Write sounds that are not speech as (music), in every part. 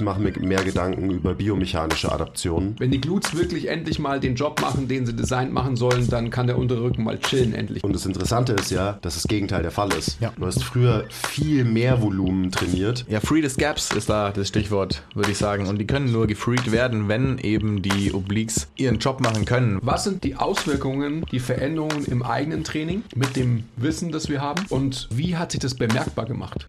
ich mache mir mehr Gedanken über biomechanische Adaptionen. Wenn die Glutes wirklich endlich mal den Job machen, den sie designt machen sollen, dann kann der untere Rücken mal chillen endlich. Und das Interessante ist ja, dass das Gegenteil der Fall ist. Ja. Du hast früher viel mehr Volumen trainiert. Ja, Free the Gaps ist da das Stichwort, würde ich sagen. Und die können nur gefreed werden, wenn eben die Obliques ihren Job machen können. Was sind die Auswirkungen, die Veränderungen im eigenen Training mit dem Wissen, das wir haben? Und wie hat sich das bemerkbar gemacht?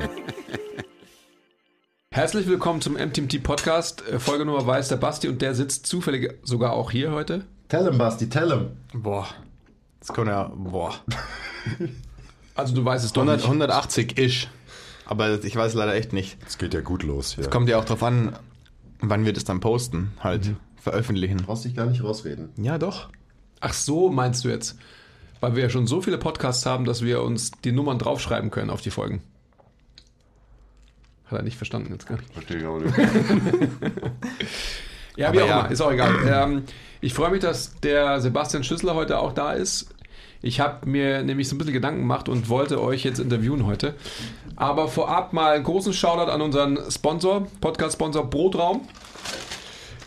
Herzlich willkommen zum MTMT Podcast. Äh, Folge Nummer weiß der Basti und der sitzt zufällig sogar auch hier heute. Tell him, Basti, tell him. Boah. Das kommt ja, boah. (laughs) Also du weißt es doch 100, nicht. 180 ish. Aber ich weiß leider echt nicht. Es geht ja gut los hier. Kommt ja auch drauf an, wann wir das dann posten, halt veröffentlichen. brauchst dich gar nicht rausreden. Ja, doch. Ach so, meinst du jetzt? Weil wir ja schon so viele Podcasts haben, dass wir uns die Nummern draufschreiben können auf die Folgen. Hat er nicht verstanden jetzt, gell? Verstehe ich auch nicht. (laughs) Ja, Aber wie auch ja. immer, ist auch egal. ähm, ich freue mich, dass der Sebastian Schüssler heute auch da ist. Ich habe mir nämlich so ein bisschen Gedanken gemacht und wollte euch jetzt interviewen heute. Aber vorab mal einen großen Shoutout an unseren Sponsor, Podcast-Sponsor Brotraum.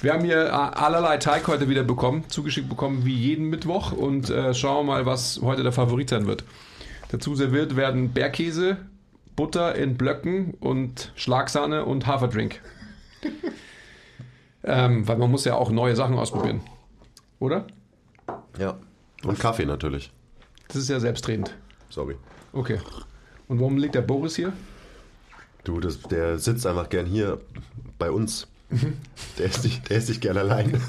Wir haben hier äh, allerlei Teig heute wieder bekommen, zugeschickt bekommen wie jeden Mittwoch und äh, schauen wir mal, was heute der Favorit sein wird. Dazu serviert werden Bergkäse, Butter in Blöcken und Schlagsahne und Haferdrink. (laughs) ähm, weil man muss ja auch neue Sachen ausprobieren. Oder? Ja. Und Kaffee natürlich. Das ist ja selbstredend. Sorry. Okay. Und warum liegt der Boris hier? Du, das, der sitzt einfach gern hier bei uns. Der ist nicht, der ist nicht gern alleine.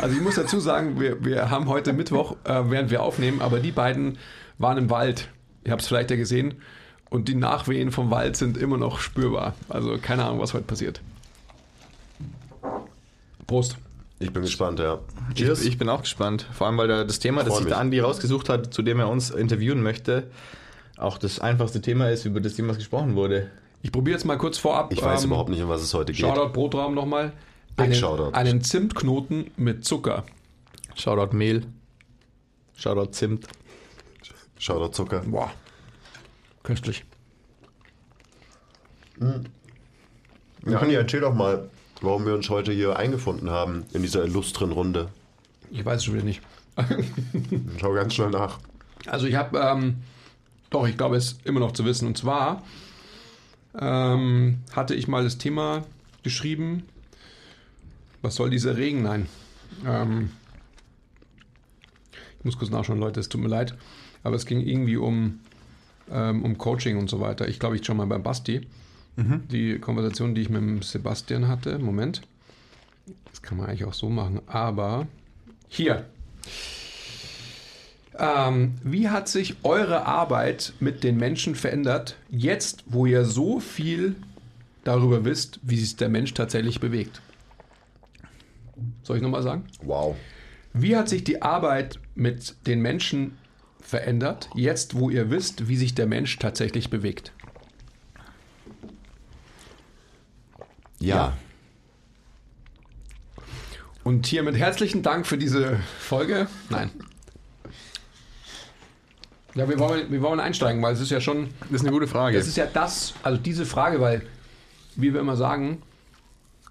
Also ich muss dazu sagen, wir, wir haben heute Mittwoch, äh, während wir aufnehmen, aber die beiden waren im Wald. Ihr habt es vielleicht ja gesehen. Und die Nachwehen vom Wald sind immer noch spürbar. Also keine Ahnung, was heute passiert. Prost. Ich bin gespannt, ja. Ich, ich bin auch gespannt. Vor allem, weil da das Thema, das sich der Andi rausgesucht hat, zu dem er uns interviewen möchte, auch das einfachste Thema ist, über das jemals gesprochen wurde. Ich probiere jetzt mal kurz vorab. Ich weiß ähm, überhaupt nicht, um was es heute geht. Shoutout Brotraum nochmal. Einen, Shoutout. einen Zimtknoten mit Zucker. Shoutout Mehl. Shoutout Zimt. Shoutout Zucker. Boah. Köstlich. Ja, Andi, erzähl doch mal, warum wir uns heute hier eingefunden haben in dieser illustren Runde. Ich weiß es schon wieder nicht. (laughs) Schau ganz schnell nach. Also ich habe, ähm, doch, ich glaube es ist immer noch zu wissen. Und zwar ähm, hatte ich mal das Thema geschrieben, was soll dieser Regen? Nein. Ähm, ich muss kurz nachschauen, Leute, es tut mir leid. Aber es ging irgendwie um, ähm, um Coaching und so weiter. Ich glaube, ich schon mal beim Basti. Die Konversation, die ich mit dem Sebastian hatte. Moment. Das kann man eigentlich auch so machen. Aber hier. Ähm, wie hat sich eure Arbeit mit den Menschen verändert, jetzt wo ihr so viel darüber wisst, wie sich der Mensch tatsächlich bewegt? Soll ich nochmal sagen? Wow. Wie hat sich die Arbeit mit den Menschen verändert, jetzt wo ihr wisst, wie sich der Mensch tatsächlich bewegt? Ja. Und hiermit herzlichen Dank für diese Folge. Nein. Ja, wir wollen, wir wollen einsteigen, weil es ist ja schon Das ist eine gute Frage. Das ist ja das, also diese Frage, weil, wie wir immer sagen,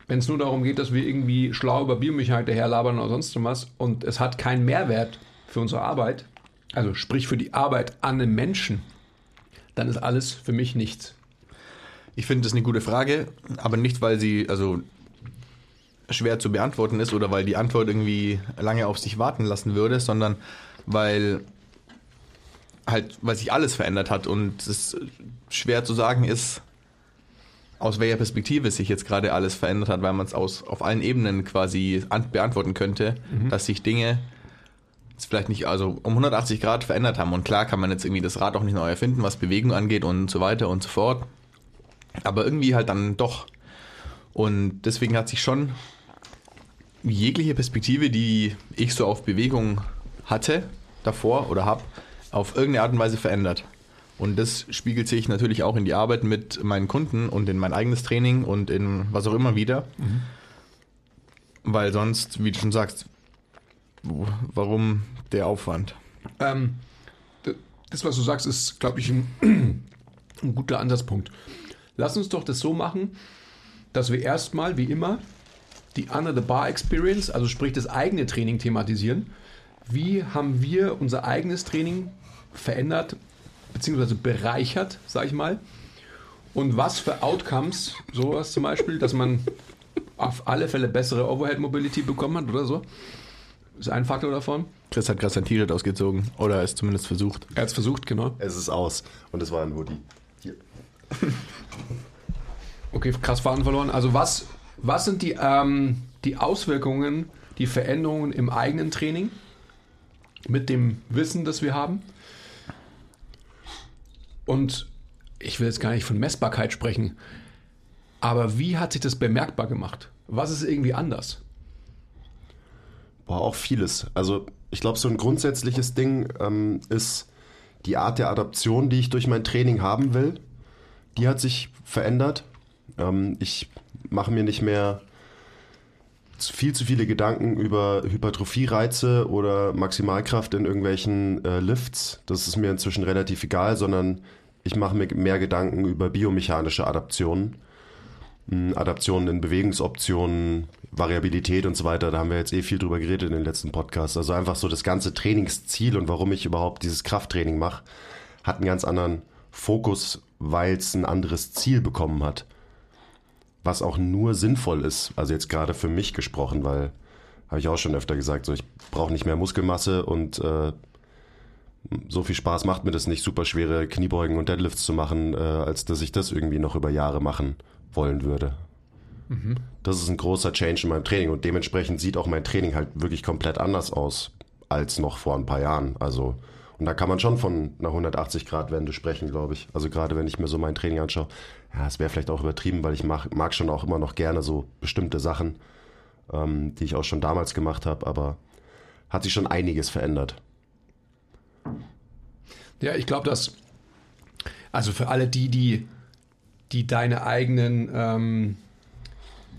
wenn es nur darum geht, dass wir irgendwie schlau über Biomechanik daherlabern oder sonst was und es hat keinen Mehrwert für unsere Arbeit, also sprich für die Arbeit an einem Menschen, dann ist alles für mich nichts. Ich finde das eine gute Frage, aber nicht, weil sie also schwer zu beantworten ist oder weil die Antwort irgendwie lange auf sich warten lassen würde, sondern weil halt, weil sich alles verändert hat und es schwer zu sagen ist, aus welcher Perspektive sich jetzt gerade alles verändert hat, weil man es aus auf allen Ebenen quasi an, beantworten könnte, dass sich Dinge jetzt vielleicht nicht also um 180 Grad verändert haben. Und klar kann man jetzt irgendwie das Rad auch nicht neu erfinden, was Bewegung angeht und so weiter und so fort. Aber irgendwie halt dann doch. Und deswegen hat sich schon jegliche Perspektive, die ich so auf Bewegung hatte, davor oder habe, auf irgendeine Art und Weise verändert. Und das spiegelt sich natürlich auch in die Arbeit mit meinen Kunden und in mein eigenes Training und in was auch immer wieder. Weil sonst, wie du schon sagst, warum der Aufwand? Ähm, das, was du sagst, ist, glaube ich, ein, (clears throat) ein guter Ansatzpunkt. Lass uns doch das so machen, dass wir erstmal, wie immer, die Under the Bar Experience, also sprich das eigene Training thematisieren. Wie haben wir unser eigenes Training verändert, beziehungsweise bereichert, sag ich mal? Und was für Outcomes, sowas zum Beispiel, dass man auf alle Fälle bessere Overhead Mobility bekommen hat oder so? Ist ein Faktor davon. Chris hat gerade sein T-Shirt ausgezogen oder es zumindest versucht. Er hat es versucht, genau. Es ist aus und es war ein Hoodie. Hier. (laughs) Okay, krass Faden verloren. Also was, was sind die, ähm, die Auswirkungen, die Veränderungen im eigenen Training mit dem Wissen, das wir haben? Und ich will jetzt gar nicht von Messbarkeit sprechen, aber wie hat sich das bemerkbar gemacht? Was ist irgendwie anders? Boah, auch vieles. Also ich glaube, so ein grundsätzliches Ding ähm, ist die Art der Adaption, die ich durch mein Training haben will. Die hat sich verändert. Ähm, ich mache mir nicht mehr viel zu viele Gedanken über Hypertrophie-Reize oder Maximalkraft in irgendwelchen äh, Lifts. Das ist mir inzwischen relativ egal, sondern ich mache mir mehr Gedanken über biomechanische Adaptionen. mh, Adaptionen in Bewegungsoptionen, Variabilität und so weiter. Da haben wir jetzt eh viel drüber geredet in den letzten Podcasts. Also einfach so das ganze Trainingsziel und warum ich überhaupt dieses Krafttraining mache, hat einen ganz anderen Fokus, weil es ein anderes Ziel bekommen hat. Was auch nur sinnvoll ist. Also jetzt gerade für mich gesprochen, weil habe ich auch schon öfter gesagt, so ich brauche nicht mehr Muskelmasse und äh, so viel Spaß macht mir das nicht, super schwere Kniebeugen und Deadlifts zu machen, äh, als dass ich das irgendwie noch über Jahre machen wollen würde. Das ist ein großer Change in meinem Training und dementsprechend sieht auch mein Training halt wirklich komplett anders aus als noch vor ein paar Jahren. Also, und da kann man schon von einer 180-Grad-Wende sprechen, glaube ich. Also gerade wenn ich mir so mein Training anschaue, ja, es wäre vielleicht auch übertrieben, weil ich mag, mag schon auch immer noch gerne so bestimmte Sachen, ähm, die ich auch schon damals gemacht habe, aber hat sich schon einiges verändert. Ja, ich glaube, dass, also für alle die, die, die deine eigenen ähm,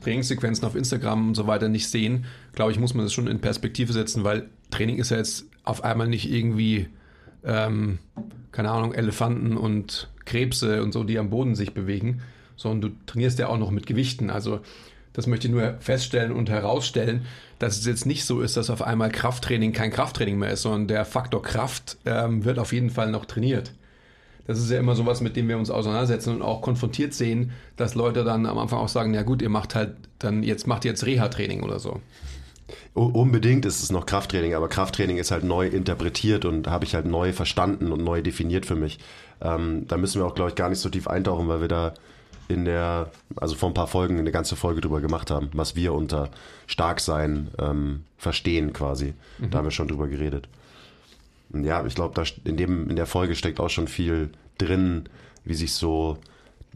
Trainingssequenzen auf Instagram und so weiter nicht sehen, glaube ich, muss man das schon in Perspektive setzen, weil Training ist ja jetzt auf einmal nicht irgendwie, ähm, keine Ahnung, Elefanten und Krebse und so, die am Boden sich bewegen, sondern du trainierst ja auch noch mit Gewichten. Also das möchte ich nur feststellen und herausstellen, dass es jetzt nicht so ist, dass auf einmal Krafttraining kein Krafttraining mehr ist, sondern der Faktor Kraft ähm, wird auf jeden Fall noch trainiert. Das ist ja immer sowas, mit dem wir uns auseinandersetzen und auch konfrontiert sehen, dass Leute dann am Anfang auch sagen, ja gut, ihr macht halt dann jetzt macht jetzt Reha-Training oder so. Unbedingt ist es noch Krafttraining, aber Krafttraining ist halt neu interpretiert und habe ich halt neu verstanden und neu definiert für mich. Ähm, da müssen wir auch, glaube ich, gar nicht so tief eintauchen, weil wir da in der, also vor ein paar Folgen eine ganze Folge drüber gemacht haben, was wir unter Starksein ähm, verstehen quasi. Da haben wir schon drüber geredet. Ja, ich glaube, da in dem in der Folge steckt auch schon viel drin, wie sich so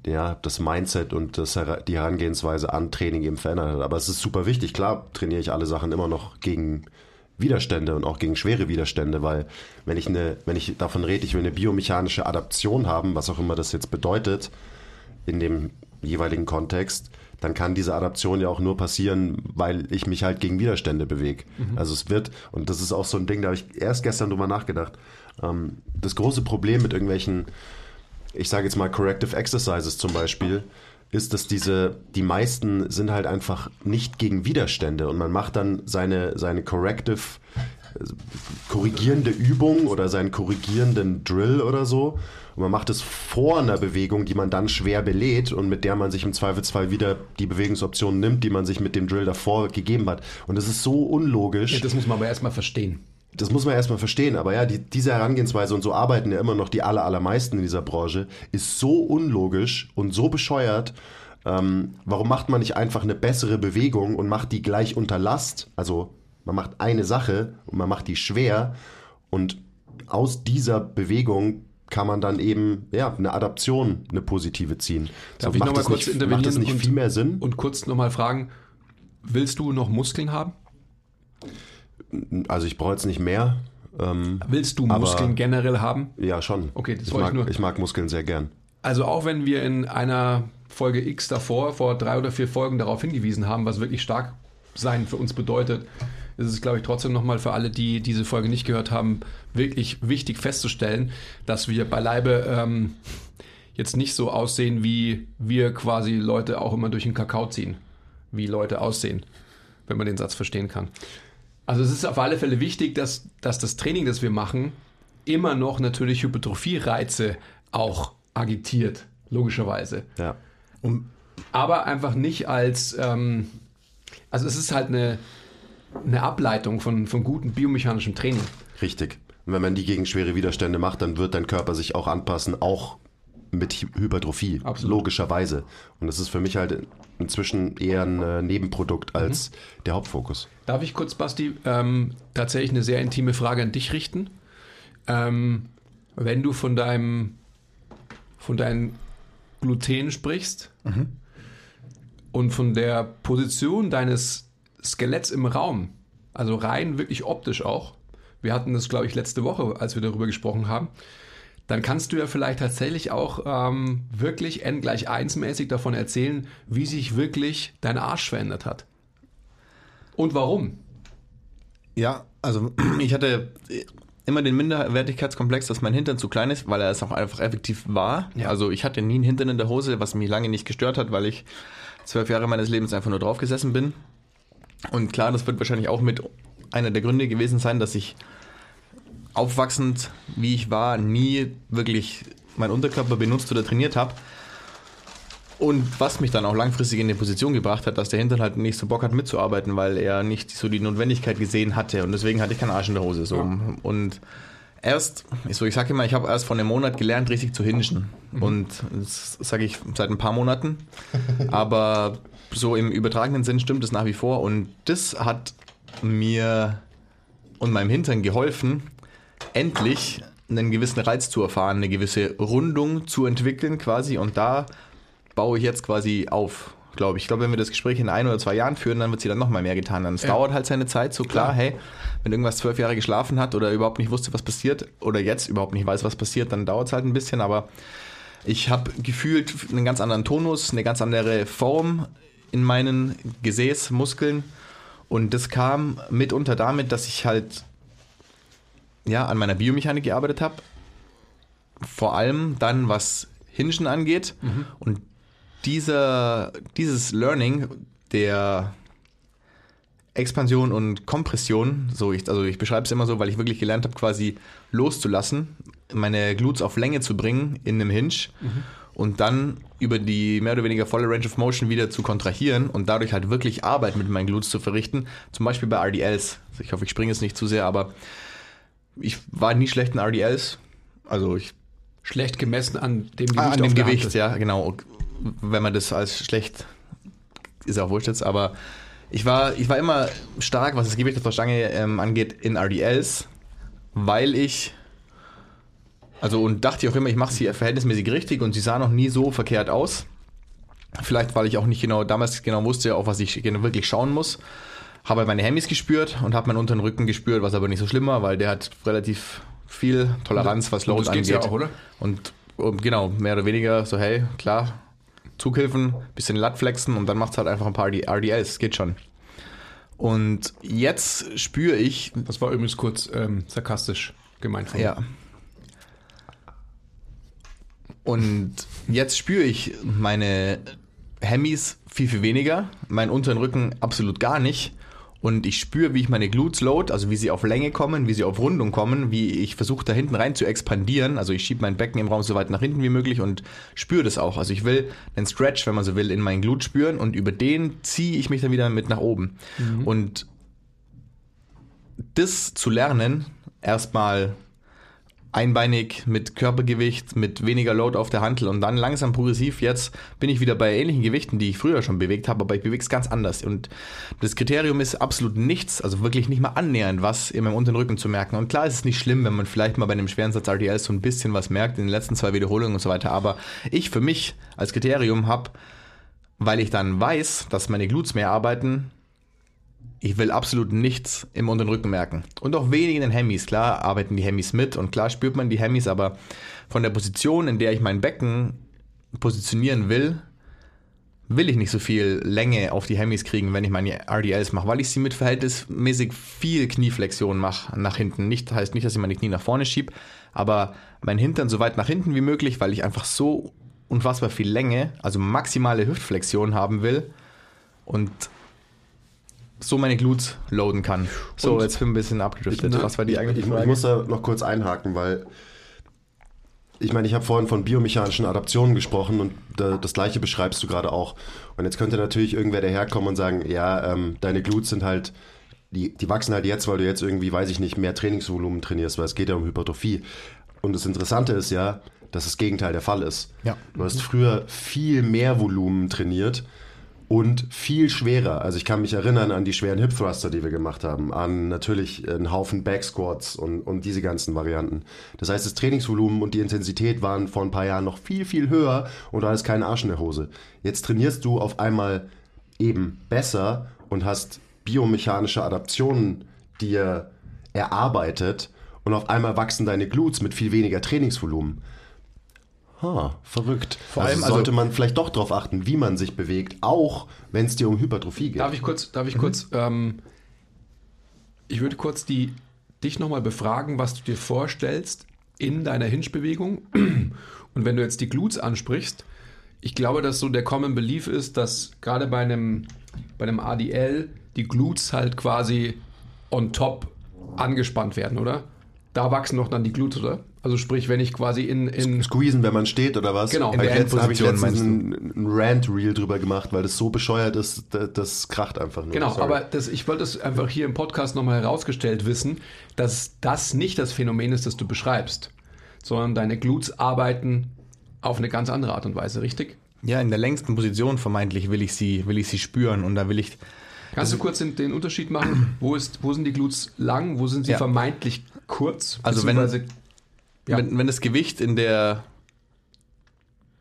ja, das Mindset und das, die Herangehensweise an Training eben verändert hat. Aber es ist super wichtig. Klar trainiere ich alle Sachen immer noch gegen Widerstände und auch gegen schwere Widerstände, weil wenn ich eine, wenn ich davon rede, ich will eine biomechanische Adaption haben, was auch immer das jetzt bedeutet, in dem jeweiligen Kontext, dann kann diese Adaption ja auch nur passieren, weil ich mich halt gegen Widerstände bewege. Also es wird, und das ist auch so ein Ding, da habe ich erst gestern drüber nachgedacht, ähm, das große Problem mit irgendwelchen ich sage jetzt mal Corrective Exercises zum Beispiel, ist, dass diese, die meisten sind halt einfach nicht gegen Widerstände und man macht dann seine, seine Corrective, äh, korrigierende Übung oder seinen korrigierenden Drill oder so und man macht es vor einer Bewegung, die man dann schwer belädt und mit der man sich im Zweifelsfall wieder die Bewegungsoption nimmt, die man sich mit dem Drill davor gegeben hat. Und das ist so unlogisch. Ja, das muss man aber erstmal verstehen. Das muss man erstmal verstehen, aber ja, die, diese Herangehensweise und so arbeiten ja immer noch die aller, allermeisten in dieser Branche, ist so unlogisch und so bescheuert, Ähm, warum macht man nicht einfach eine bessere Bewegung und macht die gleich unter Last? Also man macht eine Sache und man macht die schwer und aus dieser Bewegung kann man dann eben ja, eine Adaption, eine positive ziehen. Darf so, ich nochmal kurz nicht, intervenieren? Macht das nicht und, viel mehr Sinn? Und kurz nochmal fragen, willst du noch Muskeln haben? Also ich brauche jetzt nicht mehr. Ähm, Willst du Aber- Muskeln generell haben? ja, schon. Okay, das ich wollte ich mag, nur- ich mag Muskeln sehr gern. Also auch wenn wir in einer Folge X davor, vor drei oder vier Folgen darauf hingewiesen haben, was wirklich stark sein für uns bedeutet, ist es, glaube ich, trotzdem nochmal für alle, die diese Folge nicht gehört haben, wirklich wichtig festzustellen, dass wir beileibe ähm, jetzt nicht so aussehen, wie wir quasi Leute auch immer durch den Kakao ziehen, wie Leute aussehen, wenn man den Satz verstehen kann. Also es ist auf alle Fälle wichtig, dass, dass das Training, das wir machen, immer noch natürlich Hypertrophie-Reize auch agitiert, logischerweise. Ja. Aber einfach nicht als, ähm, also es ist halt eine, eine Ableitung von, von gutem biomechanischem Training. Richtig. Und wenn man die gegen schwere Widerstände macht, dann wird dein Körper sich auch anpassen, auch mit Hy- Hypertrophie, Absolut. logischerweise. Und das ist für mich halt inzwischen eher ein äh, Nebenprodukt als Mhm. der Hauptfokus. Darf ich kurz, Basti, ähm, tatsächlich eine sehr intime Frage an dich richten? Ähm, wenn du von deinem von deinen Gluten sprichst und von der Position deines Skeletts im Raum, also rein wirklich optisch auch, wir hatten das, glaube ich, letzte Woche, als wir darüber gesprochen haben, dann kannst du ja vielleicht tatsächlich auch ähm, wirklich n gleich 1 mäßig davon erzählen, wie sich wirklich dein Arsch verändert hat. Und warum? Ja, also (clears throat) ich hatte immer den Minderwertigkeitskomplex, dass mein Hintern zu klein ist, weil er es auch einfach effektiv war. Ja. Also ich hatte nie einen Hintern in der Hose, was mich lange nicht gestört hat, weil ich zwölf Jahre meines Lebens einfach nur drauf gesessen bin. Und klar, das wird wahrscheinlich auch mit einer der Gründe gewesen sein, dass ich aufwachsend, wie ich war, nie wirklich meinen Unterkörper benutzt oder trainiert habe. Und was mich dann auch langfristig in die Position gebracht hat, dass der Hintern halt nicht so Bock hat mitzuarbeiten, weil er nicht so die Notwendigkeit gesehen hatte. Und deswegen hatte ich keinen Arsch in der Hose. So. Und erst, ich, so, ich sage immer, ich habe erst vor einem Monat gelernt, richtig zu hingen. Und das sage ich seit ein paar Monaten. Aber so im übertragenen Sinn stimmt es nach wie vor. Und das hat mir und meinem Hintern geholfen, endlich einen gewissen Reiz zu erfahren, eine gewisse Rundung zu entwickeln quasi. Und da baue ich jetzt quasi auf, glaube ich. Ich glaube, wenn wir das Gespräch in ein oder zwei Jahren führen, dann wird sie dann nochmal mehr getan. Dann es Ja. dauert halt seine Zeit, so klar, Klar. hey, wenn irgendwas zwölf Jahre geschlafen hat oder überhaupt nicht wusste, was passiert, oder jetzt überhaupt nicht weiß, was passiert, dann dauert es halt ein bisschen, aber ich habe gefühlt einen ganz anderen Tonus, eine ganz andere Form in meinen Gesäßmuskeln. Und das kam mitunter damit, dass ich halt ja, an meiner Biomechanik gearbeitet habe. Vor allem dann, was Hingen angeht. Und dieser, dieses Learning der Expansion und Kompression, so ich, also ich beschreibe es immer so, weil ich wirklich gelernt habe, quasi loszulassen, meine Glutes auf Länge zu bringen in einem Hinge und dann über die mehr oder weniger volle Range of Motion wieder zu kontrahieren und dadurch halt wirklich Arbeit mit meinen Glutes zu verrichten. Zum Beispiel bei RDLs. Also ich hoffe, ich springe jetzt nicht zu sehr, aber ich war nie schlecht in RDLs. Also ich Schlecht gemessen an dem Gewicht. Ah, an dem Gewicht, ja, genau. Wenn man das als schlecht, ist auch wurscht jetzt, aber ich war, ich war immer stark, was das Gewicht auf der Stange ähm, angeht, in RDLs, weil ich, also und dachte ich auch immer, ich mache sie verhältnismäßig richtig und sie sah noch nie so verkehrt aus. Vielleicht, weil ich auch nicht genau damals genau wusste, auf was ich genau wirklich schauen muss. Habe halt meine Hemmys gespürt und habe meinen unteren Rücken gespürt, was aber nicht so schlimm war, weil der hat relativ viel Toleranz, was Und Load angeht. ja auch, oder? Und um, genau, mehr oder weniger so, hey, klar, Zughilfen, bisschen Lat flexen und dann macht's halt einfach ein paar RD RDLs, geht schon. Und jetzt spüre ich, Das war übrigens kurz ähm, sarkastisch gemeint von mir. ja. Und jetzt spüre ich meine Hemmys viel, viel weniger, meinen unteren Rücken absolut gar nicht. Und ich spüre, wie ich meine Glutes load, also wie sie auf Länge kommen, wie sie auf Rundung kommen, wie ich versuche da hinten rein zu expandieren. Also ich schiebe mein Becken im Raum so weit nach hinten wie möglich und spüre das auch. Also ich will einen Stretch, wenn man so will, in meinen Glut spüren und über den ziehe ich mich dann wieder mit nach oben. Und das zu lernen, erstmal einbeinig mit Körpergewicht, mit weniger Load auf der Hantel und dann langsam progressiv. Jetzt bin ich wieder bei ähnlichen Gewichten, die ich früher schon bewegt habe, aber ich bewege es ganz anders. Und das Kriterium ist absolut nichts, also wirklich nicht mal annähernd was in meinem unteren Rücken zu merken. Und klar ist es nicht schlimm, wenn man vielleicht mal bei einem schweren Satz RDL so ein bisschen was merkt in den letzten zwei Wiederholungen und so weiter. Aber ich für mich als Kriterium habe, weil ich dann weiß, dass meine Glutes mehr arbeiten, ich will absolut nichts im unteren Rücken merken. Und auch wenig in den Hemis. Klar arbeiten die Hemis mit und klar spürt man die Hemis, aber von der Position, in der ich mein Becken positionieren will, will ich nicht so viel Länge auf die Hemis kriegen, wenn ich meine RDLs mache, weil ich sie mit verhältnismäßig viel Knieflexion mache nach hinten. Nicht heißt nicht, dass ich meine Knie nach vorne schiebe, aber mein Hintern so weit nach hinten wie möglich, weil ich einfach so unfassbar viel Länge, also maximale Hüftflexion haben will und so meine Glutes loaden kann. So, Und- jetzt bin ich ein bisschen abgedriftet. Na, Was war die eigentliche ich, ich Frage? muss da noch kurz einhaken, weil ich meine, ich habe vorhin von biomechanischen Adaptionen gesprochen und da, das gleiche beschreibst du gerade auch. Und jetzt könnte natürlich irgendwer daherkommen und sagen, ja, ähm, deine Glutes sind halt, die, die wachsen halt jetzt, weil du jetzt irgendwie, weiß ich nicht, mehr Trainingsvolumen trainierst, weil es geht ja um Hypertrophie. Und das Interessante ist ja, dass das Gegenteil der Fall ist. Ja. Du hast früher viel mehr Volumen trainiert und viel schwerer. Also ich kann mich erinnern an die schweren Hip Thruster, die wir gemacht haben, an natürlich einen Haufen Back Squats und, und diese ganzen Varianten. Das heißt, das Trainingsvolumen und die Intensität waren vor ein paar Jahren noch viel, viel höher und da ist kein Arsch in der Hose. Jetzt trainierst du auf einmal eben besser und hast biomechanische Adaptionen dir erarbeitet und auf einmal wachsen deine Glutes mit viel weniger Trainingsvolumen. Ha, verrückt. Vor allem, also also- sollte man vielleicht doch darauf achten, wie man sich bewegt, auch wenn es dir um Hypertrophie geht. Darf ich kurz, darf ich kurz, ähm, ich würde kurz die, dich nochmal befragen, was du dir vorstellst in deiner Hinge-Bewegung. (clears throat) Und wenn du jetzt die Glutes ansprichst, ich glaube, dass so der Common Belief ist, dass gerade bei einem, bei einem ADL die Glutes halt quasi on top angespannt werden, oder? Da wachsen doch dann die Glutes, oder? Also sprich, wenn ich quasi in, in Squeezen, wenn man steht oder was? Genau. In In der habe ich letztens einen, einen Rant-Reel drüber gemacht, weil das so bescheuert ist, das, das kracht einfach nur. Genau, Sorry. aber das, ich wollte es einfach hier im Podcast nochmal herausgestellt wissen, dass das nicht das Phänomen ist, das du beschreibst, sondern deine Glutes arbeiten auf eine ganz andere Art und Weise, richtig? Ja, in der längsten Position vermeintlich will ich sie, will ich sie spüren und da will ich. Kannst du kurz den, den Unterschied machen? Wo, ist, wo sind die Glutes lang? Wo sind sie Ja. vermeintlich kurz? Also wenn- ja, Wenn, wenn das Gewicht in der.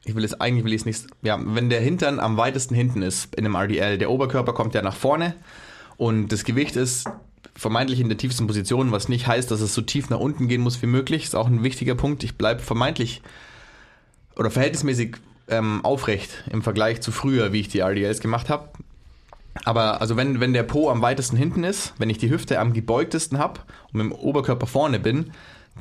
Ich will es eigentlich will ich es nicht. Ja, wenn der Hintern am weitesten hinten ist in einem RDL, der Oberkörper kommt ja nach vorne und das Gewicht ist vermeintlich in der tiefsten Position, was nicht heißt, dass es so tief nach unten gehen muss wie möglich. Ist auch ein wichtiger Punkt. Ich bleibe vermeintlich oder verhältnismäßig ähm, aufrecht im Vergleich zu früher, wie ich die RDLs gemacht habe. Aber also wenn, wenn der Po am weitesten hinten ist, wenn ich die Hüfte am gebeugtesten habe und mit dem Oberkörper vorne bin,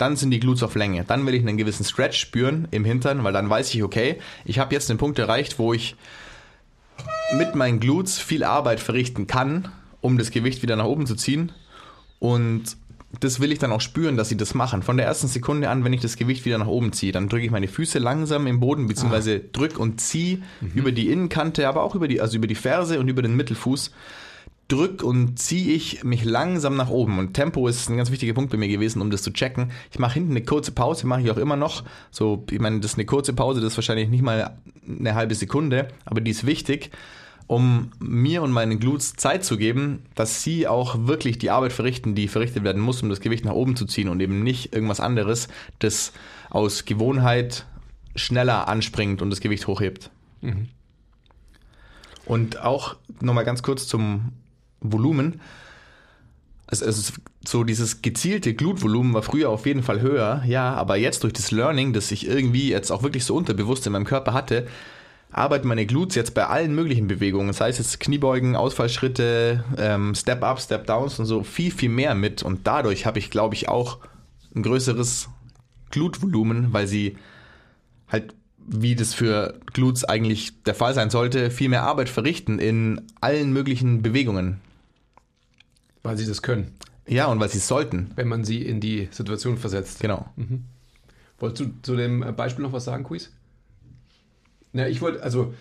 dann sind die Glutes auf Länge. Dann will ich einen gewissen Stretch spüren im Hintern, weil dann weiß ich, okay, ich habe jetzt den Punkt erreicht, wo ich mit meinen Glutes viel Arbeit verrichten kann, um das Gewicht wieder nach oben zu ziehen. Und das will ich dann auch spüren, dass sie das machen. Von der ersten Sekunde an, wenn ich das Gewicht wieder nach oben ziehe, dann drücke ich meine Füße langsam im Boden, beziehungsweise drück und ziehe über die Innenkante, aber auch über die, also über die Ferse und über den Mittelfuß. Drück und ziehe ich mich langsam nach oben. Und Tempo ist ein ganz wichtiger Punkt bei mir gewesen, um das zu checken. Ich mache hinten eine kurze Pause, mache ich auch immer noch. So, ich meine, das ist eine kurze Pause, das ist wahrscheinlich nicht mal eine halbe Sekunde, aber die ist wichtig, um mir und meinen Glutes Zeit zu geben, dass sie auch wirklich die Arbeit verrichten, die verrichtet werden muss, um das Gewicht nach oben zu ziehen und eben nicht irgendwas anderes, das aus Gewohnheit schneller anspringt und das Gewicht hochhebt. Und auch nochmal ganz kurz zum Volumen. Also, also so dieses gezielte Glutvolumen war früher auf jeden Fall höher, ja, aber jetzt durch das Learning, das ich irgendwie jetzt auch wirklich so unterbewusst in meinem Körper hatte, arbeiten meine Glutes jetzt bei allen möglichen Bewegungen, das heißt jetzt Kniebeugen, Ausfallschritte, ähm, Step-Ups, Step-Downs und so viel, viel mehr mit und dadurch habe ich, glaube ich, auch ein größeres Glutvolumen, weil sie halt, wie das für Glutes eigentlich der Fall sein sollte, viel mehr Arbeit verrichten in allen möglichen Bewegungen. Weil sie das können, Ja, und weil sie es sollten. wenn man sie in die Situation versetzt. Genau. Wolltest du zu dem Beispiel noch was sagen, Quiz? Na, ich wollte, also,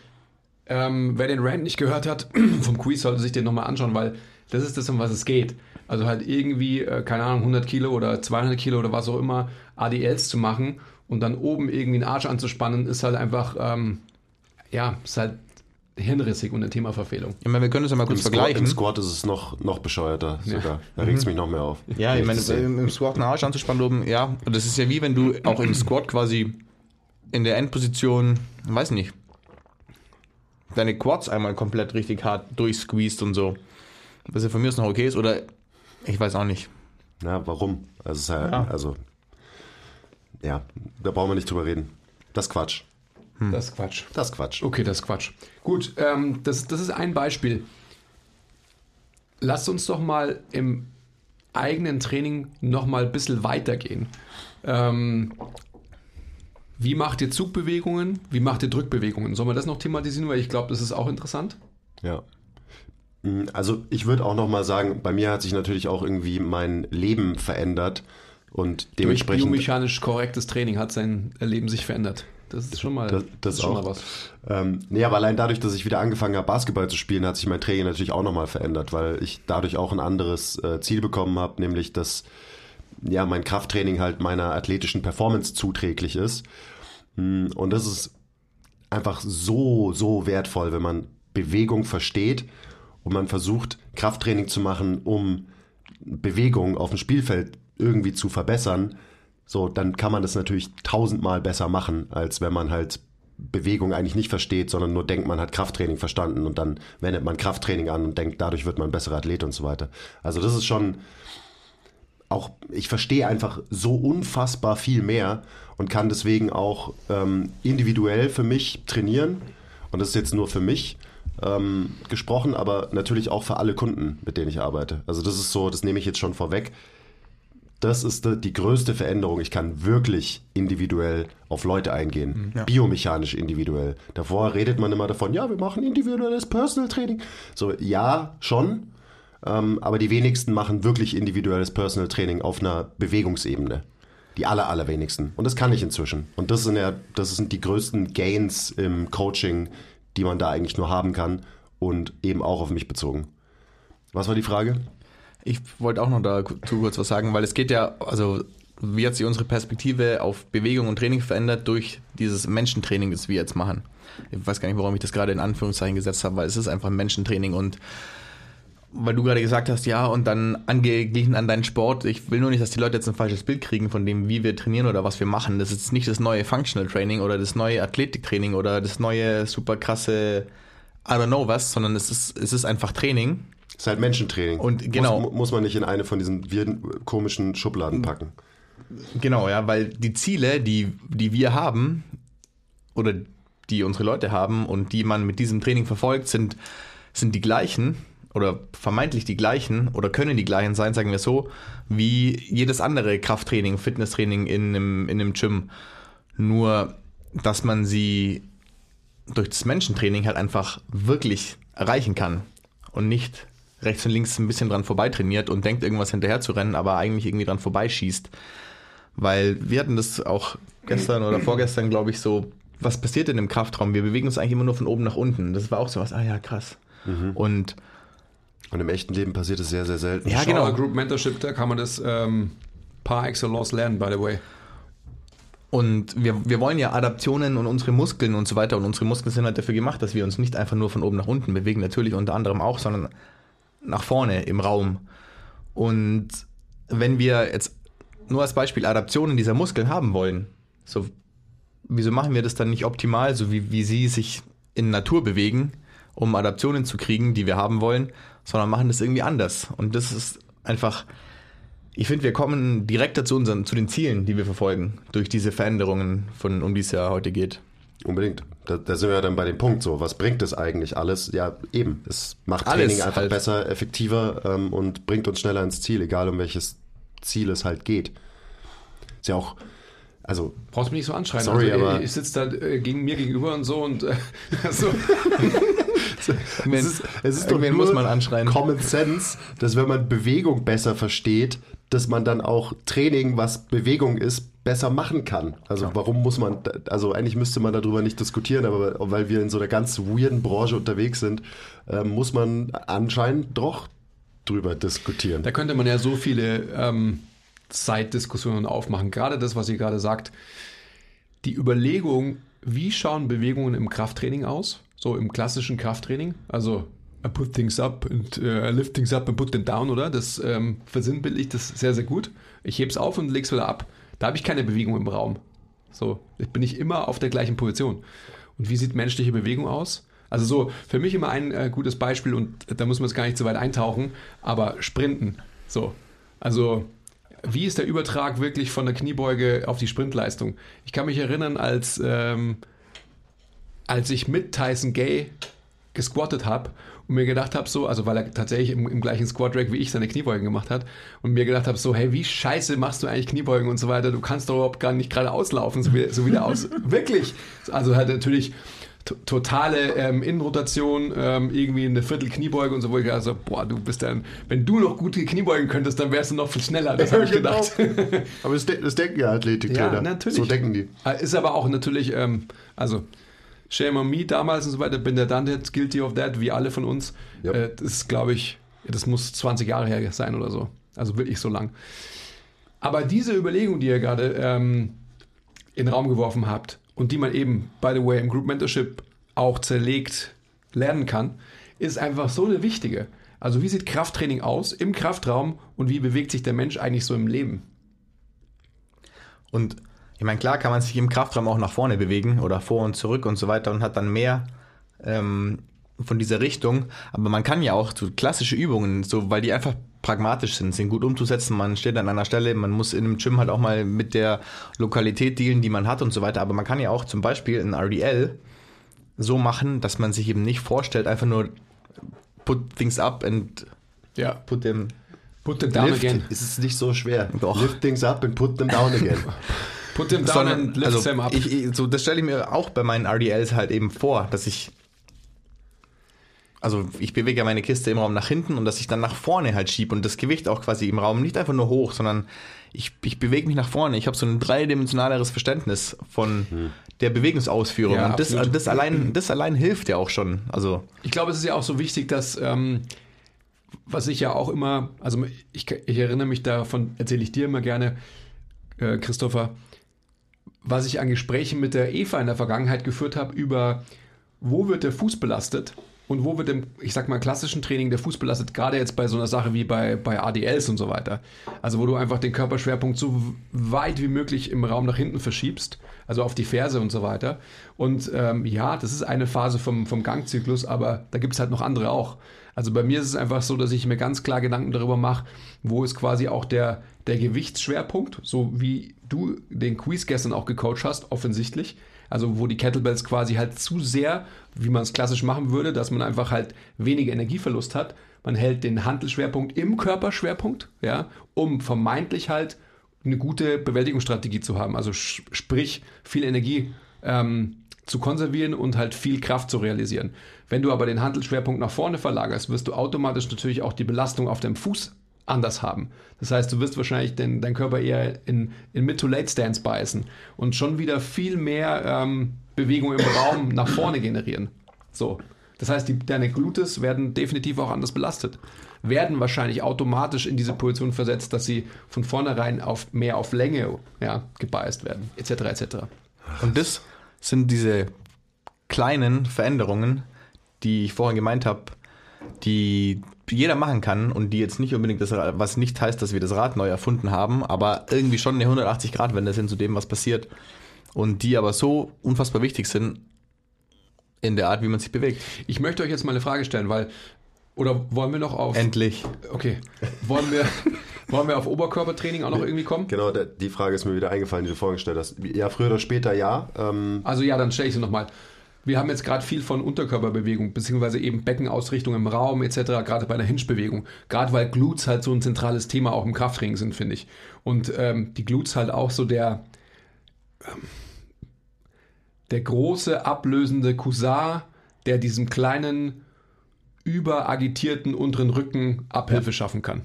ähm, wer den Rant nicht gehört hat (clears throat) vom Quiz, sollte sich den nochmal anschauen, weil das ist das, um was es geht. Also halt irgendwie, äh, keine Ahnung, 100 Kilo oder 200 Kilo oder was auch immer, ADLs zu machen und dann oben irgendwie einen Arsch anzuspannen, ist halt einfach, ähm, ja, ist halt hirnrissig und ein Thema Verfehlung. Ich meine, wir können es ja mal Im kurz Squat, vergleichen. Im Squat ist es noch, noch bescheuerter sogar. Da Mhm. regt es mich noch mehr auf. Ja, ich meine, im im Squat einen Arsch anzuspannen oben, ja. Und das ist ja wie wenn du auch im Squat quasi in der Endposition, weiß nicht, deine Quads einmal komplett richtig hart durchsqueezed und so. Was ja von mir aus noch okay ist, oder ich weiß auch nicht. Na, warum? Also, es ist ja, Ja. also, ja, da brauchen wir nicht drüber reden. Das ist Quatsch. Das ist Quatsch. Das ist Quatsch. Okay, das ist Quatsch. Gut, ähm, das, das ist ein Beispiel. Lasst uns doch mal im eigenen Training noch mal ein bisschen weitergehen. Ähm, wie macht ihr Zugbewegungen? Wie macht ihr Drückbewegungen? Sollen wir das noch thematisieren? Weil ich glaube, das ist auch interessant. Ja. Mm, Also ich würde auch noch mal sagen, bei mir hat sich natürlich auch irgendwie mein Leben verändert und Durch dementsprechend biomechanisch korrektes Training hat sein Leben sich verändert. Das ist schon mal, Das- das ist schon auch. mal was. Ähm, nee, aber allein dadurch, dass ich wieder angefangen habe, Basketball zu spielen, hat sich mein Training natürlich auch nochmal verändert, weil ich dadurch auch ein anderes äh, Ziel bekommen habe, nämlich dass ja mein Krafttraining halt meiner athletischen Performance zuträglich ist. Mm, Und das ist einfach so, so wertvoll, wenn man Bewegung versteht und man versucht, Krafttraining zu machen, um Bewegung auf dem Spielfeld irgendwie zu verbessern, so, dann kann man das natürlich tausendmal besser machen, als wenn man halt Bewegung eigentlich nicht versteht, sondern nur denkt, man hat Krafttraining verstanden und dann wendet man Krafttraining an und denkt, dadurch wird man ein besserer Athlet und so weiter. Also das ist schon auch, ich verstehe einfach so unfassbar viel mehr und kann deswegen auch ähm, individuell für mich trainieren. Und das ist jetzt nur für mich ähm, gesprochen, aber natürlich auch für alle Kunden, mit denen ich arbeite. Also das ist so, das nehme ich jetzt schon vorweg. Das ist die, größte Veränderung. Ich kann wirklich individuell auf Leute eingehen. Biomechanisch individuell. Davor redet man immer davon, ja, wir machen individuelles Personal Training. So, ja, schon. Ähm, aber die wenigsten machen wirklich individuelles Personal Training auf einer Bewegungsebene. Die aller, allerwenigsten. Und das kann ich inzwischen. Und das sind ja, das sind die größten Gains im Coaching, die man da eigentlich nur haben kann. Und eben auch auf mich bezogen. Was war die Frage? Ich wollte auch noch dazu kurz was sagen, weil es geht ja, also wie hat sich unsere Perspektive auf Bewegung und Training verändert durch dieses Menschentraining, das wir jetzt machen. Ich weiß gar nicht, warum ich das gerade in Anführungszeichen gesetzt habe, weil es ist einfach ein Menschentraining und weil du gerade gesagt hast, ja, und dann angeglichen an deinen Sport. Ich will nur nicht, dass die Leute jetzt ein falsches Bild kriegen von dem, wie wir trainieren oder was wir machen. Das ist nicht das neue Functional Training oder das neue Athletiktraining oder das neue super krasse I don't know was, sondern es ist, es ist einfach Training. Ist halt Menschentraining. Und genau. Muss, muss man nicht in eine von diesen wirren, komischen Schubladen packen. Genau, ja, weil die Ziele, die, die wir haben oder die unsere Leute haben und die man mit diesem Training verfolgt, sind, sind die gleichen oder vermeintlich die gleichen oder können die gleichen sein, sagen wir so, wie jedes andere Krafttraining, Fitnesstraining in einem, in einem Gym. Nur, dass man sie durch das Menschentraining halt einfach wirklich erreichen kann und nicht rechts und links ein bisschen dran vorbei trainiert und denkt, irgendwas hinterher zu rennen, aber eigentlich irgendwie dran vorbeischießt. Weil wir hatten das auch gestern oder vorgestern, glaube ich, so, was passiert denn im Kraftraum? Wir bewegen uns eigentlich immer nur von oben nach unten. Das war auch so was, ah ja, krass. Und Und im echten Leben passiert es sehr, sehr selten. Ja, genau. Group Mentorship, da kann man das ähm, par excellence lernen, by the way. Und wir, wir wollen ja Adaptionen und unsere Muskeln und so weiter. Und unsere Muskeln sind halt dafür gemacht, dass wir uns nicht einfach nur von oben nach unten bewegen, natürlich unter anderem auch, sondern nach vorne im Raum. Und wenn wir jetzt nur als Beispiel Adaptionen dieser Muskeln haben wollen, so wieso machen wir das dann nicht optimal, so wie, wie sie sich in Natur bewegen, um Adaptionen zu kriegen, die wir haben wollen, sondern machen das irgendwie anders. Und das ist einfach, ich finde, wir kommen direkter zu unseren, zu den Zielen, die wir verfolgen, durch diese Veränderungen, von, um die es ja heute geht. Unbedingt. Da, da sind wir ja dann bei dem Punkt so, was bringt es eigentlich alles? Ja, eben. Es macht Alles Training einfach halt. besser, effektiver ähm, und bringt uns schneller ins Ziel, egal um welches Ziel es halt geht. Ist ja auch, also Brauchst mich nicht so anschreien. Sorry, also, aber- ich sitze da äh, gegen mir gegenüber und so und äh, (laughs) so. (laughs) es ist, es ist doch nur muss man anschreien. Common Sense, dass wenn man Bewegung besser versteht, dass man dann auch Training, was Bewegung ist, besser machen kann. Also warum muss man, also eigentlich müsste man darüber nicht diskutieren, aber weil wir in so einer ganz weirden Branche unterwegs sind, äh, muss man anscheinend doch drüber diskutieren. Da könnte man ja so viele ähm, Zeitdiskussionen aufmachen. Gerade das, was ihr gerade sagt, die Überlegung, wie schauen Bewegungen im Krafttraining aus? So im klassischen Krafttraining. Also I put things up and uh, I lift things up and put them down, oder? Das ähm, versinnbildlicht das sehr, sehr gut. Ich heb's auf und leg's wieder ab. Da habe ich keine Bewegung im Raum. So, ich bin ich immer auf der gleichen Position. Und wie sieht menschliche Bewegung aus? Also so, für mich immer ein äh, gutes Beispiel und da muss man jetzt gar nicht zu weit eintauchen, aber Sprinten. So, also wie ist der Übertrag wirklich von der Kniebeuge auf die Sprintleistung? Ich kann mich erinnern, als, ähm, als ich mit Tyson Gay gesquattet habe und mir gedacht habe, so, also weil er tatsächlich im, im gleichen Squat-Rack wie ich seine Kniebeugen gemacht hat und mir gedacht habe, so, hey, wie scheiße machst du eigentlich Kniebeugen und so weiter? Du kannst doch überhaupt gar nicht gerade auslaufen, so wie, so wie der aus. (laughs) Wirklich. Also halt natürlich totale ähm, Innenrotation, ähm, irgendwie eine Viertel Kniebeuge und so, wo ich also, boah, du bist dann, wenn du noch gute Kniebeugen könntest, dann wärst du noch viel schneller, das (laughs) habe ich Genau. gedacht. Aber das, de das denken ja Athletiktrainer. Ja, natürlich. So denken die. Ist aber auch natürlich, ähm, also Shame on me damals und so weiter, bin der dann jetzt guilty of that, wie alle von uns. Ja. Äh, das ist, glaube ich, das muss 20 Jahre her sein oder so. Also wirklich so lang. Aber diese Überlegung, die ihr gerade ähm, in den Raum geworfen habt und die man eben, by the way, im Group Mentorship auch zerlegt lernen kann, ist einfach so eine wichtige. Also wie sieht Krafttraining aus im Kraftraum und wie bewegt sich der Mensch eigentlich so im Leben? Und ich meine, klar kann man sich im Kraftraum auch nach vorne bewegen oder vor und zurück und so weiter und hat dann mehr ähm, von dieser Richtung. Aber man kann ja auch so klassische Übungen, so weil die einfach pragmatisch sind, sind gut umzusetzen. Man steht an einer Stelle, man muss in einem Gym halt auch mal mit der Lokalität dealen, die man hat und so weiter. Aber man kann ja auch zum Beispiel ein RDL so machen, dass man sich eben nicht vorstellt, einfach nur put things up and Ja. put them Put them down Lift again. ist es nicht so schwer. Doch. Lift things up and put them down again. (laughs) Put them down sondern and lift also them up. Ich, so, das stelle ich mir auch bei meinen RDLs halt eben vor, dass ich also ich bewege ja meine Kiste im Raum nach hinten und dass ich dann nach vorne halt schiebe und das Gewicht auch quasi im Raum nicht einfach nur hoch, sondern ich, ich bewege mich nach vorne. Ich habe so ein dreidimensionaleres Verständnis von der Bewegungsausführung Ja, und das, das, allein, das allein hilft ja auch schon. Also Ich glaube, es ist ja auch so wichtig, dass, ähm, was ich ja auch immer, also ich, ich erinnere mich davon, erzähle ich dir immer gerne, äh, Christopher, was ich an Gesprächen mit der Eva in der Vergangenheit geführt habe über, wo wird der Fuß belastet und wo wird im, ich sag mal, klassischen Training der Fuß belastet, gerade jetzt bei so einer Sache wie bei, bei ADLs und so weiter. Also wo du einfach den Körperschwerpunkt so weit wie möglich im Raum nach hinten verschiebst, also auf die Ferse und so weiter. Und ähm, ja, das ist eine Phase vom, vom Gangzyklus, aber da gibt es halt noch andere auch. Also bei mir ist es einfach so, dass ich mir ganz klar Gedanken darüber mache, wo ist quasi auch der, der Gewichtsschwerpunkt, so wie du den Quiz gestern auch gecoacht hast, offensichtlich. Also wo die Kettlebells quasi halt zu sehr, wie man es klassisch machen würde, dass man einfach halt weniger Energieverlust hat. Man hält den Handelschwerpunkt im Körperschwerpunkt, ja, um vermeintlich halt eine gute Bewältigungsstrategie zu haben. Also sprich, viel Energie ähm, zu konservieren und halt viel Kraft zu realisieren. Wenn du aber den Handelschwerpunkt nach vorne verlagerst, wirst du automatisch natürlich auch die Belastung auf deinem Fuß anders haben. Das heißt, du wirst wahrscheinlich den, deinen Körper eher in, in Mid-to-Late-Stance beißen und schon wieder viel mehr ähm, Bewegung im Raum nach vorne generieren. So. Das heißt, die, deine Glutes werden definitiv auch anders belastet. Werden wahrscheinlich automatisch in diese Position versetzt, dass sie von vornherein auf mehr auf Länge ja, gebeißt werden, etc. etc. Und das sind diese kleinen Veränderungen, die ich vorhin gemeint habe, die jeder machen kann und die jetzt nicht unbedingt das, Ra- was nicht heißt, dass wir das Rad neu erfunden haben, aber irgendwie schon eine 180-Grad-Wende sind zu dem, was passiert. Und die aber so unfassbar wichtig sind in der Art, wie man sich bewegt. Ich möchte euch jetzt mal eine Frage stellen, weil, oder wollen wir noch auf. Endlich. Okay. Wollen wir, (laughs) wollen wir auf Oberkörpertraining auch noch irgendwie kommen? Genau, die Frage ist mir wieder eingefallen, die du vorgestellt hast. Ja, früher oder später ja. Ähm, Also ja, dann stelle ich sie nochmal. Wir haben jetzt gerade viel von Unterkörperbewegung, beziehungsweise eben Beckenausrichtung im Raum etc., gerade bei der Hinge-Bewegung. Gerade weil Glutes halt so ein zentrales Thema auch im Krafttraining sind, finde ich. Und ähm, die Glutes halt auch so der, ähm, der große ablösende Cousin, der diesem kleinen, überagitierten unteren Rücken Abhilfe schaffen kann.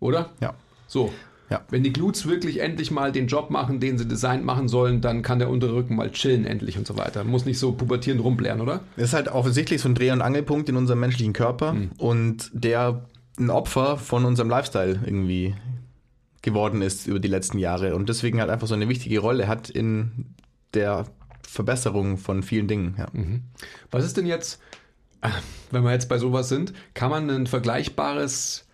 Oder? Ja. So. Ja. Wenn die Glutes wirklich endlich mal den Job machen, den sie designt machen sollen, dann kann der untere Rücken mal chillen endlich und so weiter. Muss nicht so pubertierend rumblären, oder? Das ist halt offensichtlich so ein Dreh- und Angelpunkt in unserem menschlichen Körper und der ein Opfer von unserem Lifestyle irgendwie geworden ist über die letzten Jahre und deswegen halt einfach so eine wichtige Rolle hat in der Verbesserung von vielen Dingen. Ja. Was ist denn jetzt, (laughs) wenn wir jetzt bei sowas sind, kann man ein vergleichbares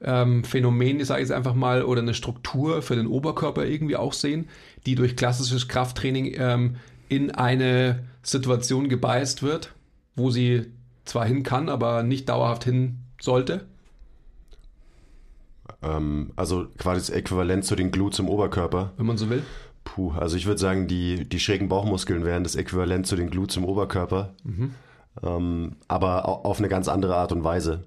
ähm, Phänomen, ich sage jetzt einfach mal, oder eine Struktur für den Oberkörper irgendwie auch sehen, die durch klassisches Krafttraining ähm, in eine Situation gebeißt wird, wo sie zwar hin kann, aber nicht dauerhaft hin sollte? Ähm, also quasi das Äquivalent zu den Glutes im Oberkörper. wenn man so will. Puh, also ich würde sagen, die, die schrägen Bauchmuskeln wären das Äquivalent zu den Glutes im Oberkörper. Ähm, aber au- auf eine ganz andere Art und Weise.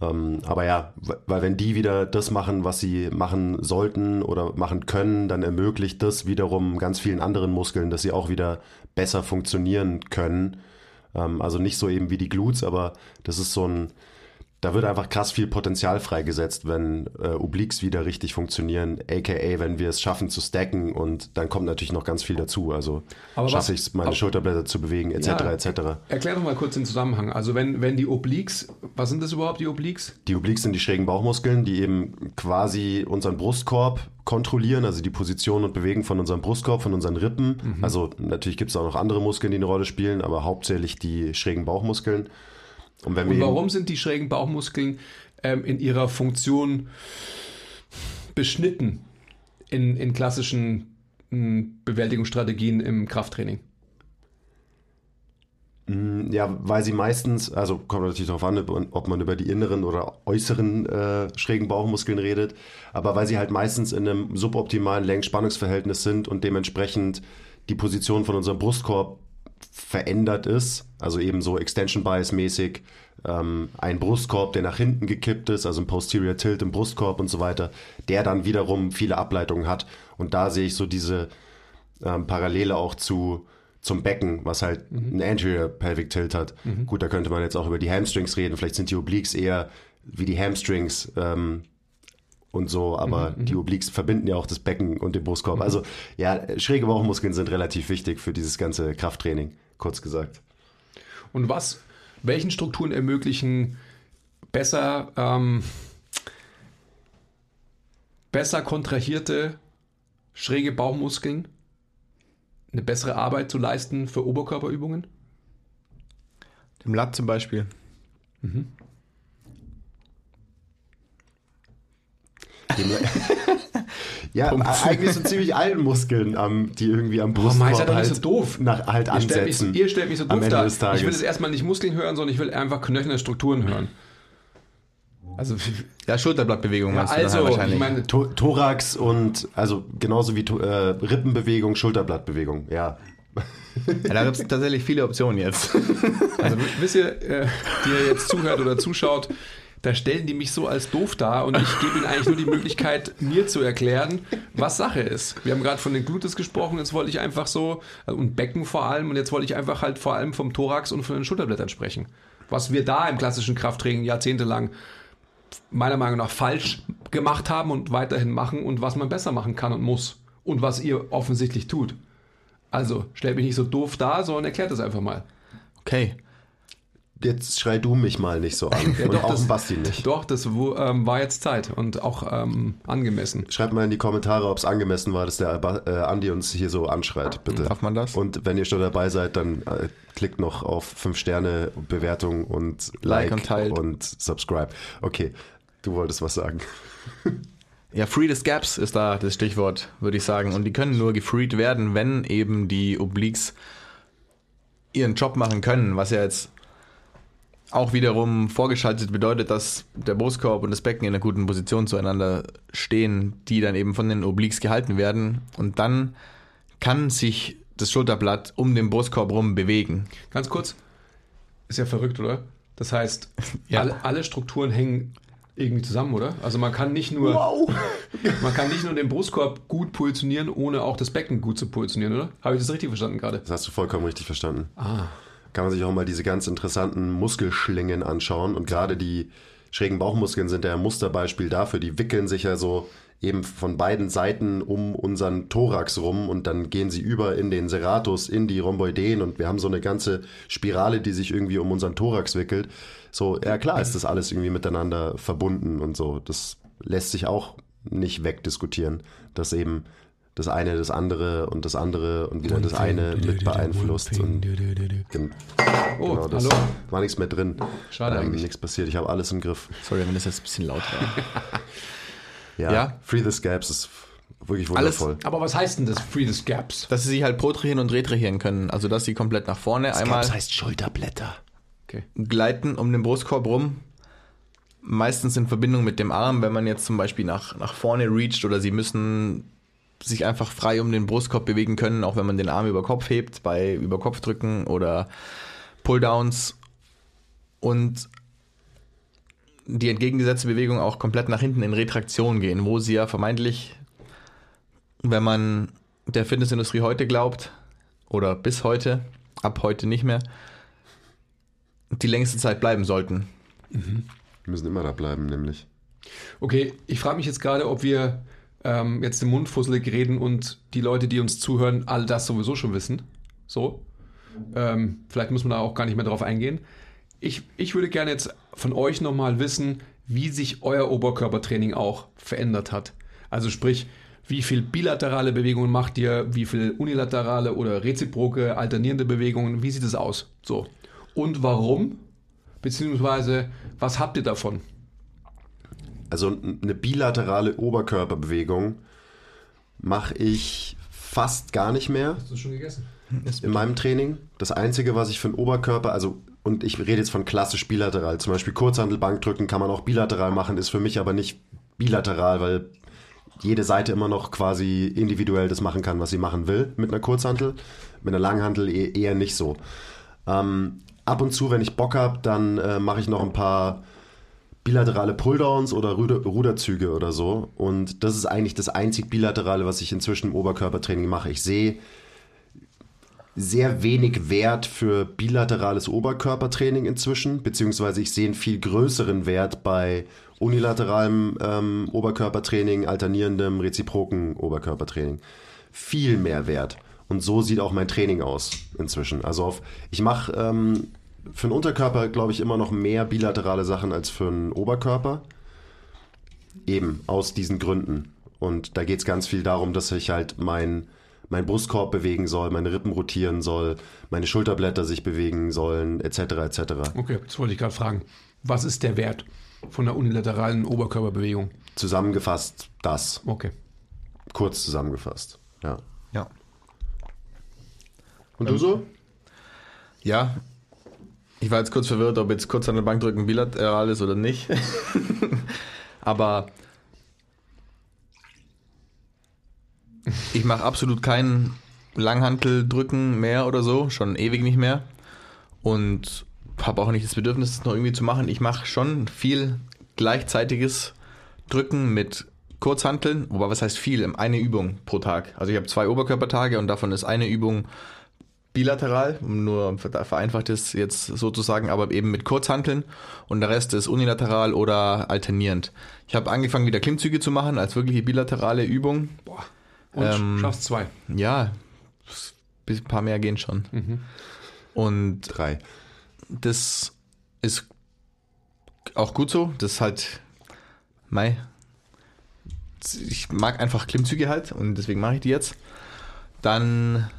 Ähm, aber ja, weil wenn die wieder das machen, was sie machen sollten oder machen können, dann ermöglicht das wiederum ganz vielen anderen Muskeln, dass sie auch wieder besser funktionieren können. Ähm, also nicht so eben wie die Glutes, aber das ist so ein, da wird einfach krass viel Potenzial freigesetzt, wenn äh, Obliques wieder richtig funktionieren, aka wenn wir es schaffen zu stacken und dann kommt natürlich noch ganz viel dazu. Also Aber schaffe ich es, meine aber- Schulterblätter zu bewegen, etc. Ja. etc. Erklär doch mal kurz den Zusammenhang. Also wenn, wenn die Obliques, was sind das überhaupt, die Obliques? Die Obliques sind die schrägen Bauchmuskeln, die eben quasi unseren Brustkorb kontrollieren, also die Position und Bewegung von unserem Brustkorb, von unseren Rippen. Also natürlich gibt es auch noch andere Muskeln, die eine Rolle spielen, aber hauptsächlich die schrägen Bauchmuskeln. Und Und warum sind die schrägen Bauchmuskeln ähm, in ihrer Funktion beschnitten in, in klassischen mh, Bewältigungsstrategien im Krafttraining? Ja, weil sie meistens, also kommt natürlich darauf an, ob man über die inneren oder äußeren äh, schrägen Bauchmuskeln redet, aber weil sie halt meistens in einem suboptimalen Längen-Spannungsverhältnis sind und dementsprechend die Position von unserem Brustkorb verändert ist, also eben so Extension Bias mäßig, ähm, ein Brustkorb, der nach hinten gekippt ist, also ein Posterior Tilt im Brustkorb und so weiter, der dann wiederum viele Ableitungen hat. Und da sehe ich so diese ähm, Parallele auch zu zum Becken, was halt einen Anterior Pelvic Tilt hat. Gut, da könnte man jetzt auch über die Hamstrings reden. Vielleicht sind die Obliques eher wie die Hamstrings ähm, und so, aber die Obliques verbinden ja auch das Becken und den Brustkorb. Also ja, schräge Bauchmuskeln sind relativ wichtig für dieses ganze Krafttraining, kurz gesagt. Und was, welchen Strukturen ermöglichen besser, ähm, besser kontrahierte schräge Bauchmuskeln eine bessere Arbeit zu leisten für Oberkörperübungen? Dem Lat zum Beispiel. (laughs) Ja, eigentlich so ziemlich allen Muskeln, am, die irgendwie am Brustkorb Mann, doch nicht halt, so doof. Nach, halt Ihr stellt, mich, ansetzen. ihr stellt mich so am doof Ende dar. des Tages. Ich will jetzt erstmal nicht Muskeln hören, sondern ich will einfach knöcherne Strukturen hören. Also, Ja, Schulterblattbewegung ja, meinst du dann also halt ich wahrscheinlich. meine, To Thorax und also genauso wie äh, Rippenbewegung, Schulterblattbewegung, ja. ja, da gibt es tatsächlich viele Optionen jetzt. Also wisst ihr, äh, die ihr jetzt zuhört oder zuschaut, da stellen die mich so als doof dar und ich gebe ihnen eigentlich nur die Möglichkeit, mir zu erklären, was Sache ist. Wir haben gerade von den Glutes gesprochen, jetzt wollte ich einfach so, äh, und Becken vor allem, und jetzt wollte ich einfach halt vor allem vom Thorax und von den Schulterblättern sprechen. Was wir da im klassischen Krafttraining jahrzehntelang meiner Meinung nach falsch gemacht haben und weiterhin machen und was man besser machen kann und muss. Und was ihr offensichtlich tut. Also, stellt mich nicht so doof dar, sondern erklärt es einfach mal. Okay. Jetzt schrei du mich mal nicht so an. (laughs) Ja, und doch, auch das- Basti nicht. Doch, das wo, ähm, war jetzt Zeit und auch ähm, angemessen. Schreibt mal in die Kommentare, ob es angemessen war, dass der äh, Andi uns hier so anschreit, bitte. Darf man das? Und wenn ihr schon dabei seid, dann äh, klickt noch auf 5 Sterne Bewertung und Like Like, und teilt. und Subscribe. Okay, du wolltest was sagen. (laughs) Ja, Free the Gaps ist da das Stichwort, würde ich sagen. Und die können nur gefreed werden, wenn eben die Obliques ihren Job machen können, was ja jetzt auch wiederum vorgeschaltet bedeutet, dass der Brustkorb und das Becken in einer guten Position zueinander stehen, die dann eben von den Obliques gehalten werden. Und dann kann sich das Schulterblatt um den Brustkorb rum bewegen. Ganz kurz, ist ja verrückt, oder? Das heißt, (laughs) Ja. alle, alle Strukturen hängen irgendwie zusammen, oder? Also man kann nicht nur (laughs) man kann nicht nur den Brustkorb gut positionieren, ohne auch das Becken gut zu positionieren, oder? Habe ich das richtig verstanden gerade? Das hast du vollkommen richtig verstanden. Ah. Kann man sich auch mal diese ganz interessanten Muskelschlingen anschauen und gerade die, schrägen Bauchmuskeln sind ja ein Musterbeispiel dafür. Die wickeln sich ja so eben von beiden Seiten um unseren Thorax rum und dann gehen sie über in den Serratus, in die Rhomboideen und wir haben so eine ganze Spirale, die sich irgendwie um unseren Thorax wickelt. So, ja klar ist das alles irgendwie miteinander verbunden und so. Das lässt sich auch nicht wegdiskutieren, dass eben das eine das andere und das andere und wieder das eine mit beeinflusst. Und Oh, genau, das hallo. war nichts mehr drin. Schade ähm, eigentlich. Nichts passiert. Ich habe alles im Griff. Sorry, wenn das jetzt ein bisschen laut war. (laughs) Ja, Ja. Free the Scabs ist wirklich Alles- wundervoll. Aber was heißt denn das Free the Scabs? dass sie sich halt protrahieren und retrahieren können. Also, dass sie komplett nach vorne einmal heißt Schulterblätter. Okay. gleiten um den Brustkorb rum. Meistens in Verbindung mit dem Arm, wenn man jetzt zum Beispiel nach, nach vorne reacht oder sie müssen sich einfach frei um den Brustkorb bewegen können, auch wenn man den Arm über Kopf hebt, bei Überkopfdrücken oder Pulldowns. Und die entgegengesetzte Bewegung auch komplett nach hinten in Retraktion gehen, wo sie ja vermeintlich, wenn man der Fitnessindustrie heute glaubt, oder bis heute, ab heute nicht mehr, die längste Zeit bleiben sollten. Wir müssen immer da bleiben, nämlich. Okay, ich frage mich jetzt gerade, ob wir ähm, jetzt im Mund fusselig reden und die Leute, die uns zuhören, all das sowieso schon wissen. So. Ähm, vielleicht muss man da auch gar nicht mehr drauf eingehen. Ich, ich würde gerne jetzt von euch nochmal wissen, wie sich euer Oberkörpertraining auch verändert hat. Also sprich, wie viel bilaterale Bewegungen macht ihr, wie viel unilaterale oder reziproke, alternierende Bewegungen, wie sieht es aus? So. Und warum? Beziehungsweise, was habt ihr davon? Also eine bilaterale Oberkörperbewegung mache ich fast gar nicht mehr Hast du schon gegessen? in meinem Training. Das Einzige, was ich für den Oberkörper, also und ich rede jetzt von klassisch bilateral, zum Beispiel Kurzhantelbankdrücken kann man auch bilateral machen, ist für mich aber nicht bilateral, weil jede Seite immer noch quasi individuell das machen kann, was sie machen will mit einer Kurzhantel. Mit einer Langhantel eh- eher nicht so. Ähm, ab und zu, wenn ich Bock habe, dann äh, mache ich noch ein paar bilaterale Pulldowns oder Ruder, Ruderzüge oder so. Und das ist eigentlich das einzig bilaterale, was ich inzwischen im Oberkörpertraining mache. Ich sehe sehr wenig Wert für bilaterales Oberkörpertraining inzwischen, beziehungsweise ich sehe einen viel größeren Wert bei unilateralem ähm, Oberkörpertraining, alternierendem, reziproken Oberkörpertraining. Viel mehr Wert. Und so sieht auch mein Training aus inzwischen. Also auf, ich mache ähm, für den Unterkörper, glaube ich, immer noch mehr bilaterale Sachen als für den Oberkörper. Eben, aus diesen Gründen. Und da geht es ganz viel darum, dass ich halt mein, mein Brustkorb bewegen soll, meine Rippen rotieren soll, meine Schulterblätter sich bewegen sollen, etc. etc. Okay, das wollte ich gerade fragen. Was ist der Wert von der unilateralen Oberkörperbewegung? Zusammengefasst das. Okay. Kurz zusammengefasst. Ja. Ja. Und du so? Ja. Ich war jetzt kurz verwirrt, ob jetzt kurz an der Bank drücken bilateral ist oder nicht. (laughs) Aber ich mache absolut kein Langhanteldrücken mehr oder so, schon ewig nicht mehr. Und habe auch nicht das Bedürfnis, das noch irgendwie zu machen. Ich mache schon viel gleichzeitiges Drücken mit Kurzhanteln, wobei was heißt viel? Eine Übung pro Tag. Also ich habe zwei Oberkörpertage und davon ist eine Übung bilateral, um nur vereinfacht ist jetzt sozusagen, aber eben mit Kurzhanteln und der Rest ist unilateral oder alternierend. Ich habe angefangen wieder Klimmzüge zu machen als wirkliche bilaterale Übung. Boah. Und Ähm, schaffst zwei. Ja, ein paar mehr gehen schon. Und Drei. das ist auch gut so. Das ist halt, mei, ich mag einfach Klimmzüge halt und deswegen mache ich die jetzt. Dann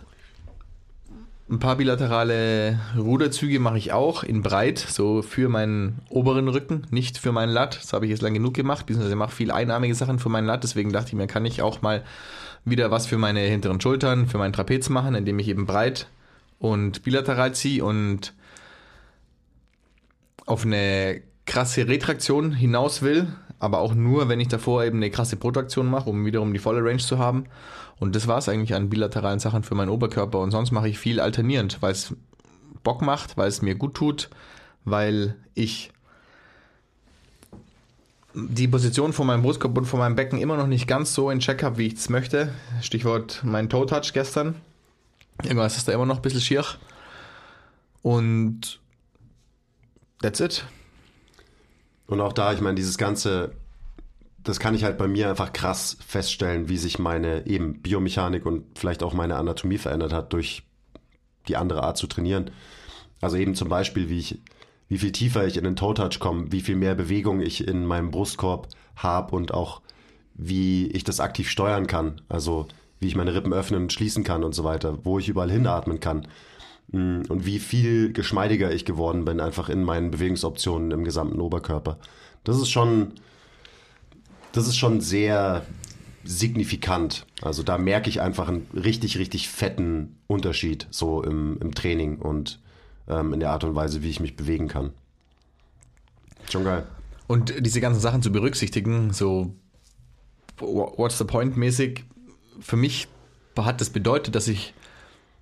ein paar bilaterale Ruderzüge mache ich auch in breit, so für meinen oberen Rücken, nicht für meinen Lat. Das habe ich jetzt lang genug gemacht, beziehungsweise mache viel einarmige Sachen für meinen Lat. Deswegen dachte ich mir, kann ich auch mal wieder was für meine hinteren Schultern, für meinen Trapez machen, indem ich eben breit und bilateral ziehe und auf eine krasse Retraktion hinaus will, aber auch nur, wenn ich davor eben eine krasse Protraktion mache, um wiederum die volle Range zu haben. Und das war es eigentlich an bilateralen Sachen für meinen Oberkörper. Und sonst mache ich viel alternierend, weil es Bock macht, weil es mir gut tut, weil ich die Position von meinem Brustkorb und von meinem Becken immer noch nicht ganz so in Check habe, wie ich es möchte. Stichwort mein Toe-Touch gestern. Irgendwas ist da immer noch ein bisschen schier. Und that's it. Und auch da, ich meine, dieses ganze, das kann ich halt bei mir einfach krass feststellen, wie sich meine eben Biomechanik und vielleicht auch meine Anatomie verändert hat durch die andere Art zu trainieren. Also eben zum Beispiel, wie ich, wie viel tiefer ich in den Toe-Touch komme, wie viel mehr Bewegung ich in meinem Brustkorb habe und auch wie ich das aktiv steuern kann. Also wie ich meine Rippen öffnen und schließen kann und so weiter, wo ich überall hinatmen kann. Mm, und wie viel geschmeidiger ich geworden bin, einfach in meinen Bewegungsoptionen im gesamten Oberkörper. Das ist schon, das ist schon sehr signifikant. Also da merke ich einfach einen richtig, richtig fetten Unterschied so im, im Training und ähm, in der Art und Weise, wie ich mich bewegen kann. Schon geil. Und diese ganzen Sachen zu berücksichtigen, so what's the point mäßig, für mich hat das bedeutet, dass ich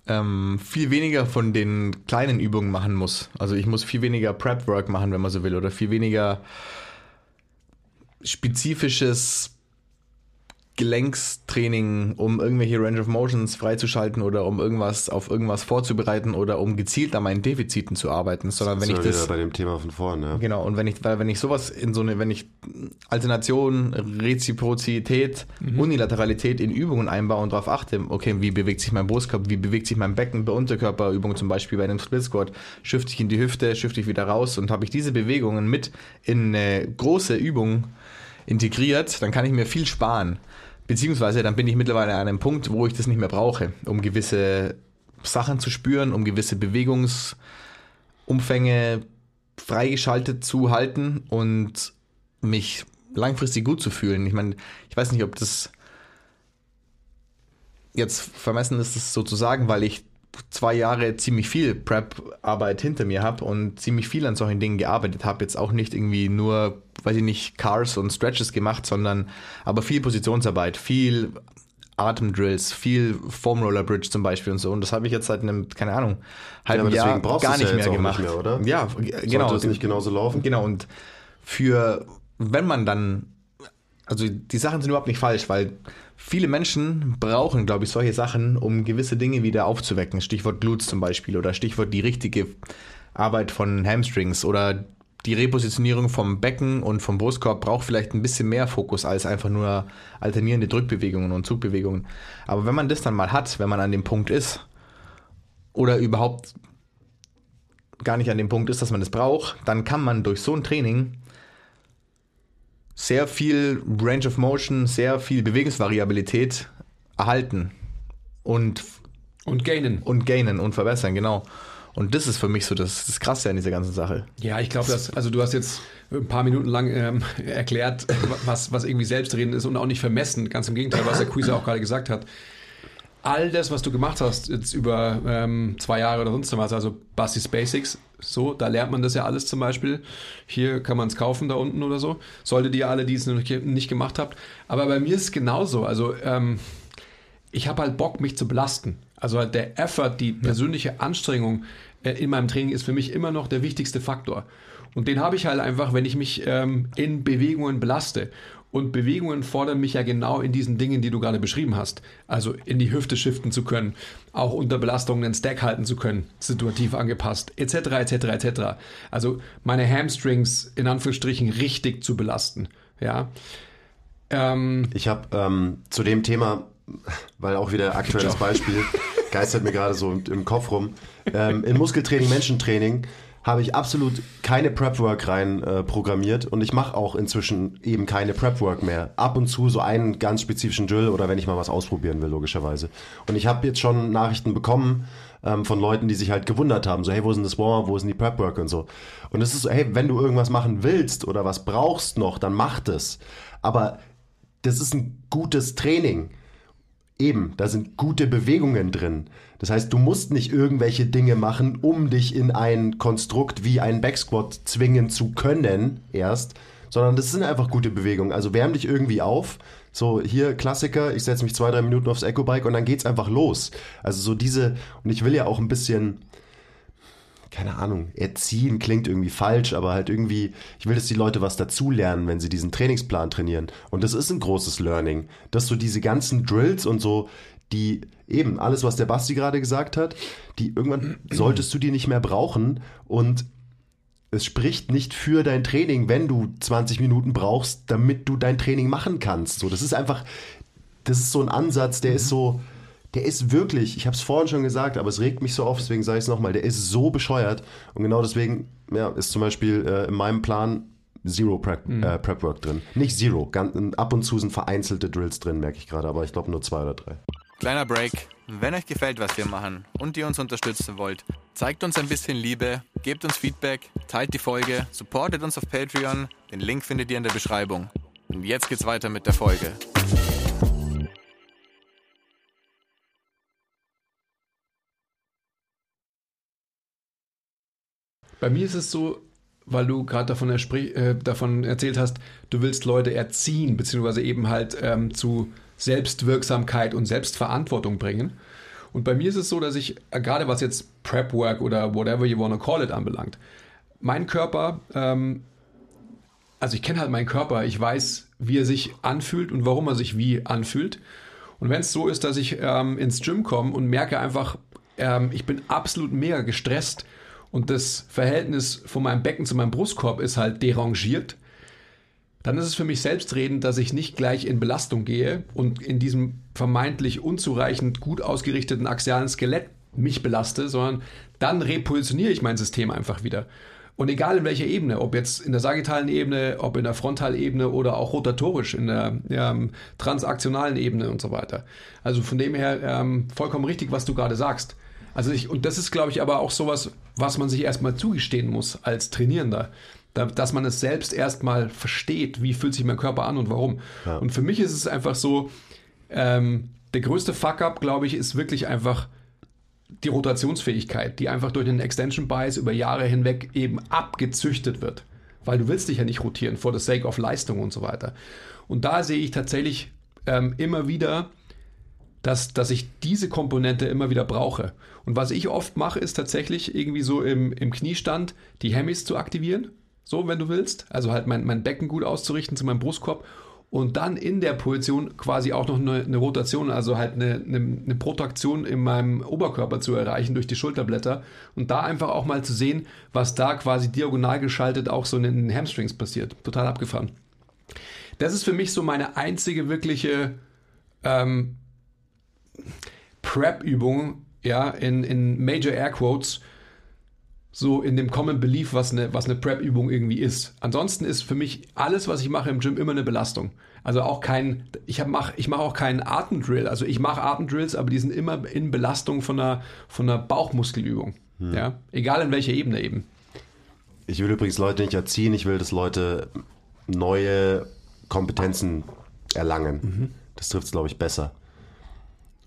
ähm, viel weniger von den kleinen Übungen machen muss. Also ich muss viel weniger Prep-Work machen, wenn man so will, oder viel weniger spezifisches Gelenkstraining, um irgendwelche Range of Motions freizuschalten oder um irgendwas auf irgendwas vorzubereiten oder um gezielt an meinen Defiziten zu arbeiten, sondern wenn ich das bei dem Thema von vorne. Ja. Genau und wenn ich weil wenn ich sowas in so eine wenn ich Alternation, Reziprozität, mhm. Unilateralität in Übungen einbaue und darauf achte, okay, wie bewegt sich mein Brustkorb, wie bewegt sich mein Becken bei Unterkörperübungen zum Beispiel bei einem Split Squat, schifte ich in die Hüfte, schifte ich wieder raus und habe ich diese Bewegungen mit in eine große Übung integriert, dann kann ich mir viel sparen. Beziehungsweise dann bin ich mittlerweile an einem Punkt, wo ich das nicht mehr brauche, um gewisse Sachen zu spüren, um gewisse Bewegungsumfänge freigeschaltet zu halten und mich langfristig gut zu fühlen. Ich meine, ich weiß nicht, ob das jetzt vermessen ist, das sozusagen, weil ich zwei Jahre ziemlich viel Prep-Arbeit hinter mir habe und ziemlich viel an solchen Dingen gearbeitet habe. Jetzt auch nicht irgendwie nur, weiß ich nicht, Cars und Stretches gemacht, sondern aber viel Positionsarbeit, viel Atemdrills, viel Foam Roller Bridge zum Beispiel und so. Und das habe ich jetzt seit einem, keine Ahnung, halben ja, Jahr gar nicht ja mehr gemacht. Nicht mehr, oder? Ja, genau. Sollte es nicht genauso laufen? Genau. Und für, wenn man dann, also die Sachen sind überhaupt nicht falsch, weil Viele Menschen brauchen, glaube ich, solche Sachen, um gewisse Dinge wieder aufzuwecken. Stichwort Glutes zum Beispiel oder Stichwort die richtige Arbeit von Hamstrings oder die Repositionierung vom Becken und vom Brustkorb braucht vielleicht ein bisschen mehr Fokus als einfach nur alternierende Drückbewegungen und Zugbewegungen. Aber wenn man das dann mal hat, wenn man an dem Punkt ist oder überhaupt gar nicht an dem Punkt ist, dass man das braucht, dann kann man durch so ein Training sehr viel Range of Motion, sehr viel Bewegungsvariabilität erhalten und und gainen und gainen und verbessern, genau. Und das ist für mich so das, das Krasse an dieser ganzen Sache. Ja, ich glaube, dass, also du hast jetzt ein paar Minuten lang ähm, erklärt, was, was irgendwie Selbstreden ist und auch nicht vermessen. Ganz im Gegenteil, was der Quizer auch gerade gesagt hat all das, was du gemacht hast, jetzt über ähm, zwei Jahre oder sonst was, also Bastis Basics, so, da lernt man das ja alles zum Beispiel. Hier kann man es kaufen, da unten oder so. Solltet ihr alle, die es noch nicht gemacht habt. Aber bei mir ist es genauso. Also, ähm, ich habe halt Bock, mich zu belasten. Also halt der Effort, die persönliche Anstrengung äh, in meinem Training ist für mich immer noch der wichtigste Faktor. Und den habe ich halt einfach, wenn ich mich ähm, in Bewegungen belaste. Und Bewegungen fordern mich ja genau in diesen Dingen, die du gerade beschrieben hast. Also in die Hüfte shiften zu können, auch unter Belastungen einen Stack halten zu können, situativ angepasst, etc., etc., etc. Also meine Hamstrings in Anführungsstrichen richtig zu belasten. Ja. Ähm, ich habe ähm, zu dem Thema, weil auch wieder aktuelles Beispiel, geistert mir gerade so im Kopf rum, ähm, in Muskeltraining, Menschentraining habe ich absolut keine Prep-Work rein äh, programmiert und ich mache auch inzwischen eben keine Prep-Work mehr. Ab und zu so einen ganz spezifischen Drill oder wenn ich mal was ausprobieren will, logischerweise. Und ich habe jetzt schon Nachrichten bekommen ähm, von Leuten, die sich halt gewundert haben, so hey, wo sind das Warm-Up, wo sind die Prep-Work und so. Und es ist so, hey, wenn du irgendwas machen willst oder was brauchst noch, dann mach das. Aber das ist ein gutes Training. Eben, da sind gute Bewegungen drin. Das heißt, du musst nicht irgendwelche Dinge machen, um dich in ein Konstrukt wie ein Backsquat zwingen zu können erst, sondern das sind einfach gute Bewegungen. Also wärm dich irgendwie auf. So, hier Klassiker, ich setze mich zwei, drei Minuten aufs Eco-Bike und dann geht's einfach los. Also so diese, und ich will ja auch ein bisschen, keine Ahnung, erziehen klingt irgendwie falsch, aber halt irgendwie, ich will, dass die Leute was dazulernen, wenn sie diesen Trainingsplan trainieren. Und das ist ein großes Learning, dass du diese ganzen Drills und so, die eben alles, was der Basti gerade gesagt hat, die irgendwann (clears throat) solltest du die nicht mehr brauchen und es spricht nicht für dein Training, wenn du 20 Minuten brauchst, damit du dein Training machen kannst. So, das ist einfach, das ist so ein Ansatz, der ist so, der ist wirklich, ich habe es vorhin schon gesagt, aber es regt mich so auf, deswegen sage ich es nochmal, der ist so bescheuert. Und genau deswegen ja, ist zum Beispiel äh, in meinem Plan Zero Prep, Mhm. äh, Prep Work drin. Nicht Zero, ganz, ab und zu sind vereinzelte Drills drin, merke ich gerade, aber ich glaube nur zwei oder drei. Kleiner Break. Wenn euch gefällt, was wir machen und ihr uns unterstützen wollt, zeigt uns ein bisschen Liebe, gebt uns Feedback, teilt die Folge, supportet uns auf Patreon. Den Link findet ihr in der Beschreibung. Und jetzt geht's weiter mit der Folge. Bei mir ist es so, weil du gerade davon, äh, davon erzählt hast, du willst Leute erziehen, beziehungsweise eben halt ähm, zu Selbstwirksamkeit und Selbstverantwortung bringen. Und bei mir ist es so, dass ich, äh, gerade was jetzt Prep Work oder whatever you wanna call it anbelangt, mein Körper, ähm, also ich kenne halt meinen Körper, ich weiß, wie er sich anfühlt und warum er sich wie anfühlt. Und wenn es so ist, dass ich ähm, ins Gym komme und merke einfach, ähm, ich bin absolut mega gestresst und das Verhältnis von meinem Becken zu meinem Brustkorb ist halt derangiert, dann ist es für mich selbstredend, dass ich nicht gleich in Belastung gehe und in diesem vermeintlich unzureichend gut ausgerichteten axialen Skelett mich belaste, sondern dann repositioniere ich mein System einfach wieder. Und egal in welcher Ebene, ob jetzt in der sagittalen Ebene, ob in der Frontalebene oder auch rotatorisch in der ähm, transaktionalen Ebene und so weiter. Also von dem her ähm, vollkommen richtig, was du gerade sagst. Also ich, und das ist, glaube ich, aber auch sowas, was man sich erstmal zugestehen muss als Trainierender. Da, dass man es selbst erstmal versteht, wie fühlt sich mein Körper an und warum. Und für mich ist es einfach so, ähm, der größte Fuck-up, glaube ich, ist wirklich einfach die Rotationsfähigkeit, die einfach durch den Extension Bias über Jahre hinweg eben abgezüchtet wird. Weil du willst dich ja nicht rotieren, for the sake of Leistung und so weiter. Und da sehe ich tatsächlich ähm, immer wieder, dass, dass ich diese Komponente immer wieder brauche. Und was ich oft mache, ist tatsächlich irgendwie so im, im Kniestand die Hemis zu aktivieren. So, wenn du willst. Also halt mein, mein Becken gut auszurichten zu meinem Brustkorb. Und dann in der Position quasi auch noch eine, eine Rotation, also halt eine, eine, eine Protraktion in meinem Oberkörper zu erreichen durch die Schulterblätter. Und da einfach auch mal zu sehen, was da quasi diagonal geschaltet auch so in den Hamstrings passiert. Total abgefahren. Das ist für mich so meine einzige wirkliche ähm, Prep-Übung, ja, in, in Major Air Quotes, so in dem Common Belief, was eine, was eine Prep-Übung irgendwie ist. Ansonsten ist für mich alles, was ich mache im Gym, immer eine Belastung. Also auch kein, ich mache ich mach auch keinen Atemdrill. Also ich mache Atemdrills, aber die sind immer in Belastung von einer, von einer Bauchmuskelübung. Ja, egal in welcher Ebene eben. Ich will übrigens Leute nicht erziehen, ich will, dass Leute neue Kompetenzen erlangen. Das trifft es, glaube ich, besser.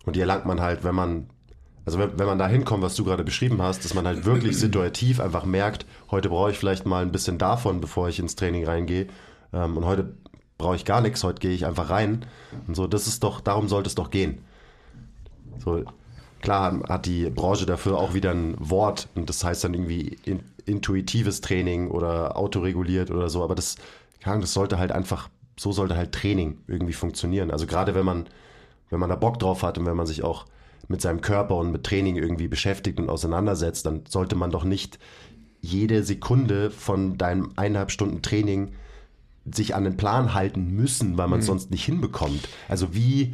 Und die erlangt man halt, wenn man, also wenn, wenn man da hinkommt, was du gerade beschrieben hast, dass man halt wirklich (clears throat) situativ einfach merkt, heute brauche ich vielleicht mal ein bisschen davon, bevor ich ins Training reingehe. Ähm, und heute brauche ich gar nichts, heute gehe ich einfach rein. Und so, das ist doch, darum sollte es doch gehen. So, klar hat die Branche dafür auch wieder ein Wort und das heißt dann irgendwie in, intuitives Training oder autoreguliert oder so, aber das, das sollte halt einfach, so sollte halt Training irgendwie funktionieren. Also gerade wenn man, wenn man da Bock drauf hat und wenn man sich auch mit seinem Körper und mit Training irgendwie beschäftigt und auseinandersetzt, dann sollte man doch nicht jede Sekunde von deinem eineinhalb Stunden Training sich an den Plan halten müssen, weil man es sonst nicht hinbekommt. Also wie,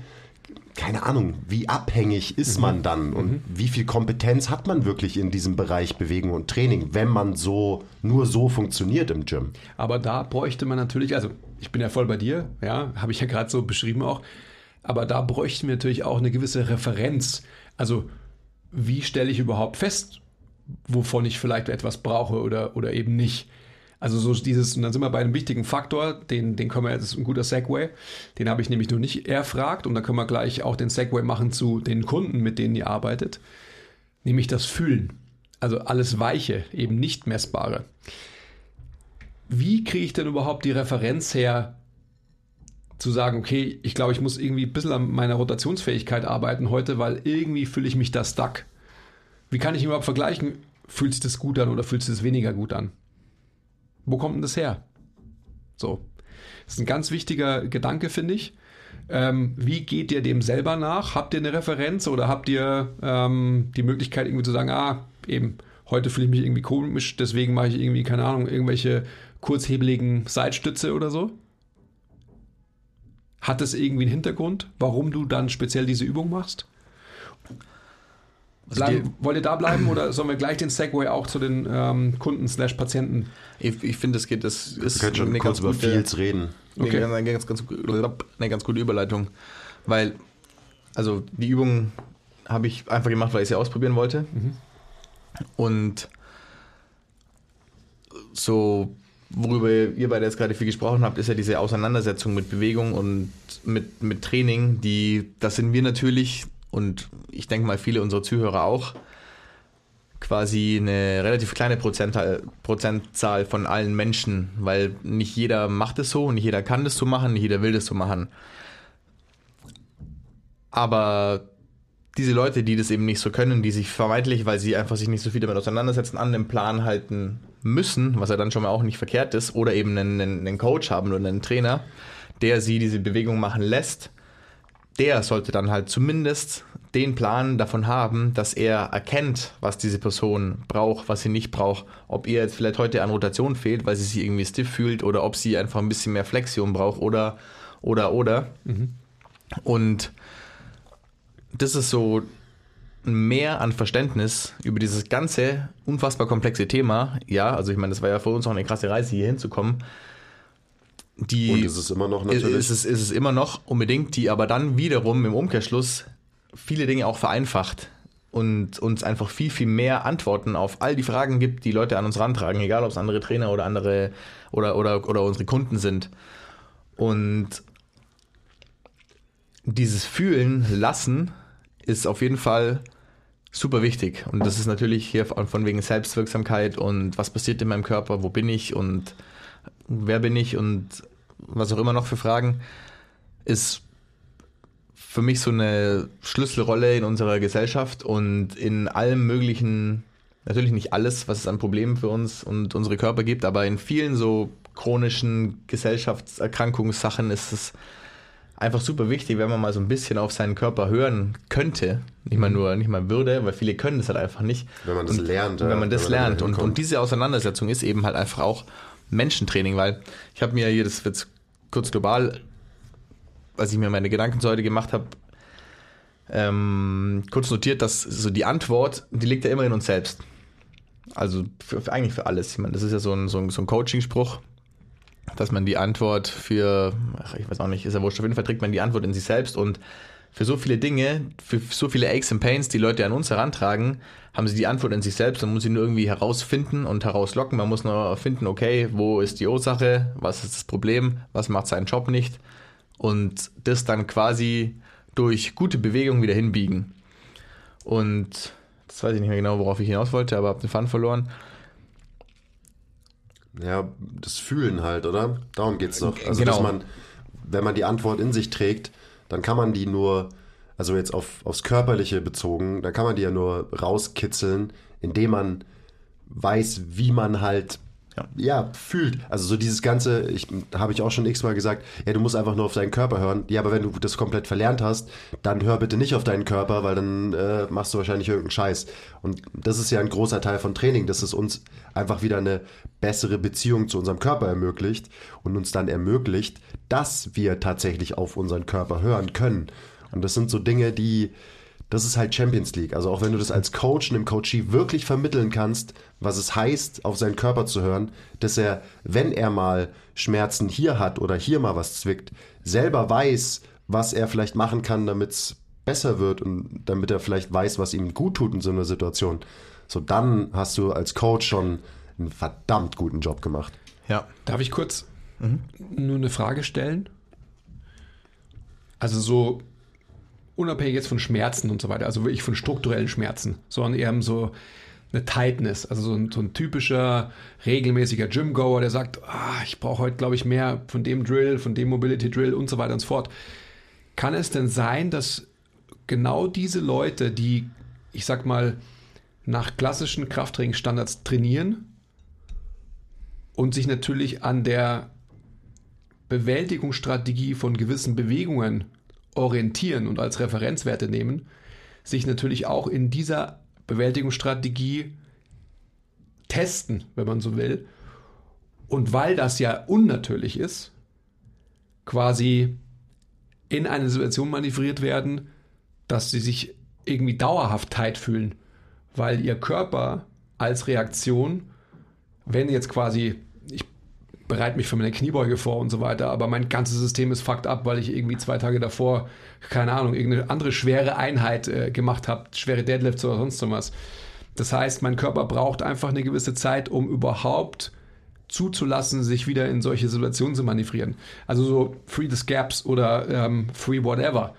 keine Ahnung, wie abhängig ist man dann und wie viel Kompetenz hat man wirklich in diesem Bereich Bewegung und Training, wenn man so nur so funktioniert im Gym? Aber da bräuchte man natürlich, also ich bin ja voll bei dir, ja, habe ich ja gerade so beschrieben auch, aber da bräuchten wir natürlich auch eine gewisse Referenz. Also wie stelle ich überhaupt fest, wovon ich vielleicht etwas brauche oder, oder eben nicht? Also so dieses, und dann sind wir bei einem wichtigen Faktor, den, den können wir, das ist ein guter Segway, den habe ich nämlich noch nicht erfragt und da können wir gleich auch den Segway machen zu den Kunden, mit denen ihr arbeitet, nämlich das Fühlen. Also alles Weiche, eben nicht messbare wie kriege ich denn überhaupt die Referenz her, zu sagen, okay, ich glaube, ich muss irgendwie ein bisschen an meiner Rotationsfähigkeit arbeiten heute, weil irgendwie fühle ich mich da stuck. Wie kann ich überhaupt vergleichen, fühlt sich das gut an oder fühlt sich das weniger gut an? Wo kommt denn das her? So. Das ist ein ganz wichtiger Gedanke, finde ich. Ähm, wie geht ihr dem selber nach? Habt ihr eine Referenz oder habt ihr ähm, die Möglichkeit, irgendwie zu sagen, ah, eben, heute fühle ich mich irgendwie komisch, deswegen mache ich irgendwie, keine Ahnung, irgendwelche kurzhebeligen Seitstütze oder so? Hat das irgendwie einen Hintergrund, warum du dann speziell diese Übung machst? Also Bleiben, wollt ihr da bleiben oder sollen wir gleich den Segway auch zu den ähm, Kunden slash Patienten? Ich, ich finde, es geht, das Wir ist können schon eine kurz ganz über gute, Fields reden. Okay. eine, ganz, ganz, eine ganz gute Überleitung. Weil, also die Übung habe ich einfach gemacht, weil ich sie ausprobieren wollte. Und so, worüber ihr beide jetzt gerade viel gesprochen habt, ist ja diese Auseinandersetzung mit Bewegung und mit, mit Training, die, das sind wir natürlich und ich denke mal viele unserer Zuhörer auch, quasi eine relativ kleine Prozentzahl, Prozentzahl von allen Menschen, weil nicht jeder macht es so, nicht jeder kann das so machen, nicht jeder will das so machen. Aber diese Leute, die das eben nicht so können, die sich vermeintlich, weil sie einfach sich nicht so viel damit auseinandersetzen, an dem Plan halten müssen, was ja dann schon mal auch nicht verkehrt ist, oder eben einen, einen, Coach haben oder einen Trainer, der sie diese Bewegung machen lässt, der sollte dann halt zumindest den Plan davon haben, dass er erkennt, was diese Person braucht, was sie nicht braucht. Ob ihr jetzt vielleicht heute an Rotation fehlt, weil sie sich irgendwie stiff fühlt oder ob sie einfach ein bisschen mehr Flexion braucht oder, oder, oder. Und das ist so Mehr an Verständnis über dieses ganze unfassbar komplexe Thema. Ja, also ich meine, das war ja für uns auch eine krasse Reise, hier hinzukommen. Die Und ist es immer noch natürlich. ist, es, ist es immer noch unbedingt, die aber dann wiederum im Umkehrschluss viele Dinge auch vereinfacht und uns einfach viel, viel mehr Antworten auf all die Fragen gibt, die Leute an uns rantragen, egal ob es andere Trainer oder andere oder, oder, oder unsere Kunden sind. Und dieses Fühlen lassen ist auf jeden Fall super wichtig. Und das ist natürlich hier von wegen Selbstwirksamkeit und was passiert in meinem Körper, wo bin ich und wer bin ich und was auch immer noch für Fragen, ist für mich so eine Schlüsselrolle in unserer Gesellschaft und in allem möglichen, natürlich nicht alles, was es an Problemen für uns und unsere Körper gibt, aber in vielen so chronischen Gesellschaftserkrankungssachen ist es einfach super wichtig, wenn man mal so ein bisschen auf seinen Körper hören könnte. Nicht mal nur, nicht mal würde, weil viele können das halt einfach nicht. Wenn man das und, lernt, wenn man das wenn man lernt. Und, und diese Auseinandersetzung ist eben halt einfach auch Menschentraining, weil ich habe mir hier, das wird kurz global, als ich mir meine Gedanken zu heute gemacht habe, ähm, kurz notiert, dass so die Antwort, die liegt ja immer in uns selbst. Also für, für, eigentlich für alles. Ich meine, das ist ja so ein, so ein, so ein Coaching-Spruch, dass man die Antwort für, ach, ich weiß auch nicht, ist ja wurscht, auf jeden Fall trägt man die Antwort in sich selbst und für so viele Dinge, für so viele Aches and Pains, die Leute an uns herantragen, haben sie die Antwort in sich selbst. Man muss sie nur irgendwie herausfinden und herauslocken. Man muss nur finden, okay, wo ist die Ursache, was ist das Problem, was macht seinen Job nicht und das dann quasi durch gute Bewegung wieder hinbiegen. Und das weiß ich nicht mehr genau, worauf ich hinaus wollte, aber habe den Fun verloren. Ja, das Fühlen halt, oder? Darum geht's doch. Also, Genau. dass man, wenn man die Antwort in sich trägt, dann kann man die nur, also jetzt auf, aufs Körperliche bezogen, dann kann man die ja nur rauskitzeln, indem man weiß, wie man halt Ja. ja, fühlt. Also so dieses ganze, ich habe ich auch schon x-mal gesagt, ja, du musst einfach nur auf deinen Körper hören. Ja, aber wenn du das komplett verlernt hast, dann hör bitte nicht auf deinen Körper, weil dann äh, machst du wahrscheinlich irgendeinen Scheiß. Und das ist ja ein großer Teil von Training, dass es uns einfach wieder eine bessere Beziehung zu unserem Körper ermöglicht und uns dann ermöglicht, dass wir tatsächlich auf unseren Körper hören können. Und das sind so Dinge, die, das ist halt Champions League. Also auch wenn du das als Coach einem Coachee wirklich vermitteln kannst, was es heißt, auf seinen Körper zu hören, dass er, wenn er mal Schmerzen hier hat oder hier mal was zwickt, selber weiß, was er vielleicht machen kann, damit es besser wird und damit er vielleicht weiß, was ihm gut tut in so einer Situation. So, dann hast du als Coach schon einen verdammt guten Job gemacht. Ja. Darf ich kurz nur eine Frage stellen? Also so unabhängig jetzt von Schmerzen und so weiter, also wirklich von strukturellen Schmerzen, sondern eher so eine Tightness, also so ein, so ein typischer regelmäßiger Gym-Goer, der sagt, ah, ich brauche heute, glaube ich, mehr von dem Drill, von dem Mobility Drill und so weiter und so fort. Kann es denn sein, dass genau diese Leute, die, ich sag mal, nach klassischen Krafttrainingsstandards trainieren und sich natürlich an der Bewältigungsstrategie von gewissen Bewegungen orientieren und als Referenzwerte nehmen, sich natürlich auch in dieser Bewältigungsstrategie testen, wenn man so will. Und weil das ja unnatürlich ist, quasi in eine Situation manövriert werden, dass sie sich irgendwie dauerhaft tight fühlen, weil ihr Körper als Reaktion, wenn jetzt quasi, bereite mich für meine Kniebeuge vor und so weiter, aber mein ganzes System ist fucked up, weil ich irgendwie zwei Tage davor, keine Ahnung, irgendeine andere schwere Einheit äh, gemacht habe, schwere Deadlifts oder sonst was. Das heißt, mein Körper braucht einfach eine gewisse Zeit, um überhaupt zuzulassen, sich wieder in solche Situationen zu manövrieren. Also so Free the Gaps oder ähm, Free Whatever.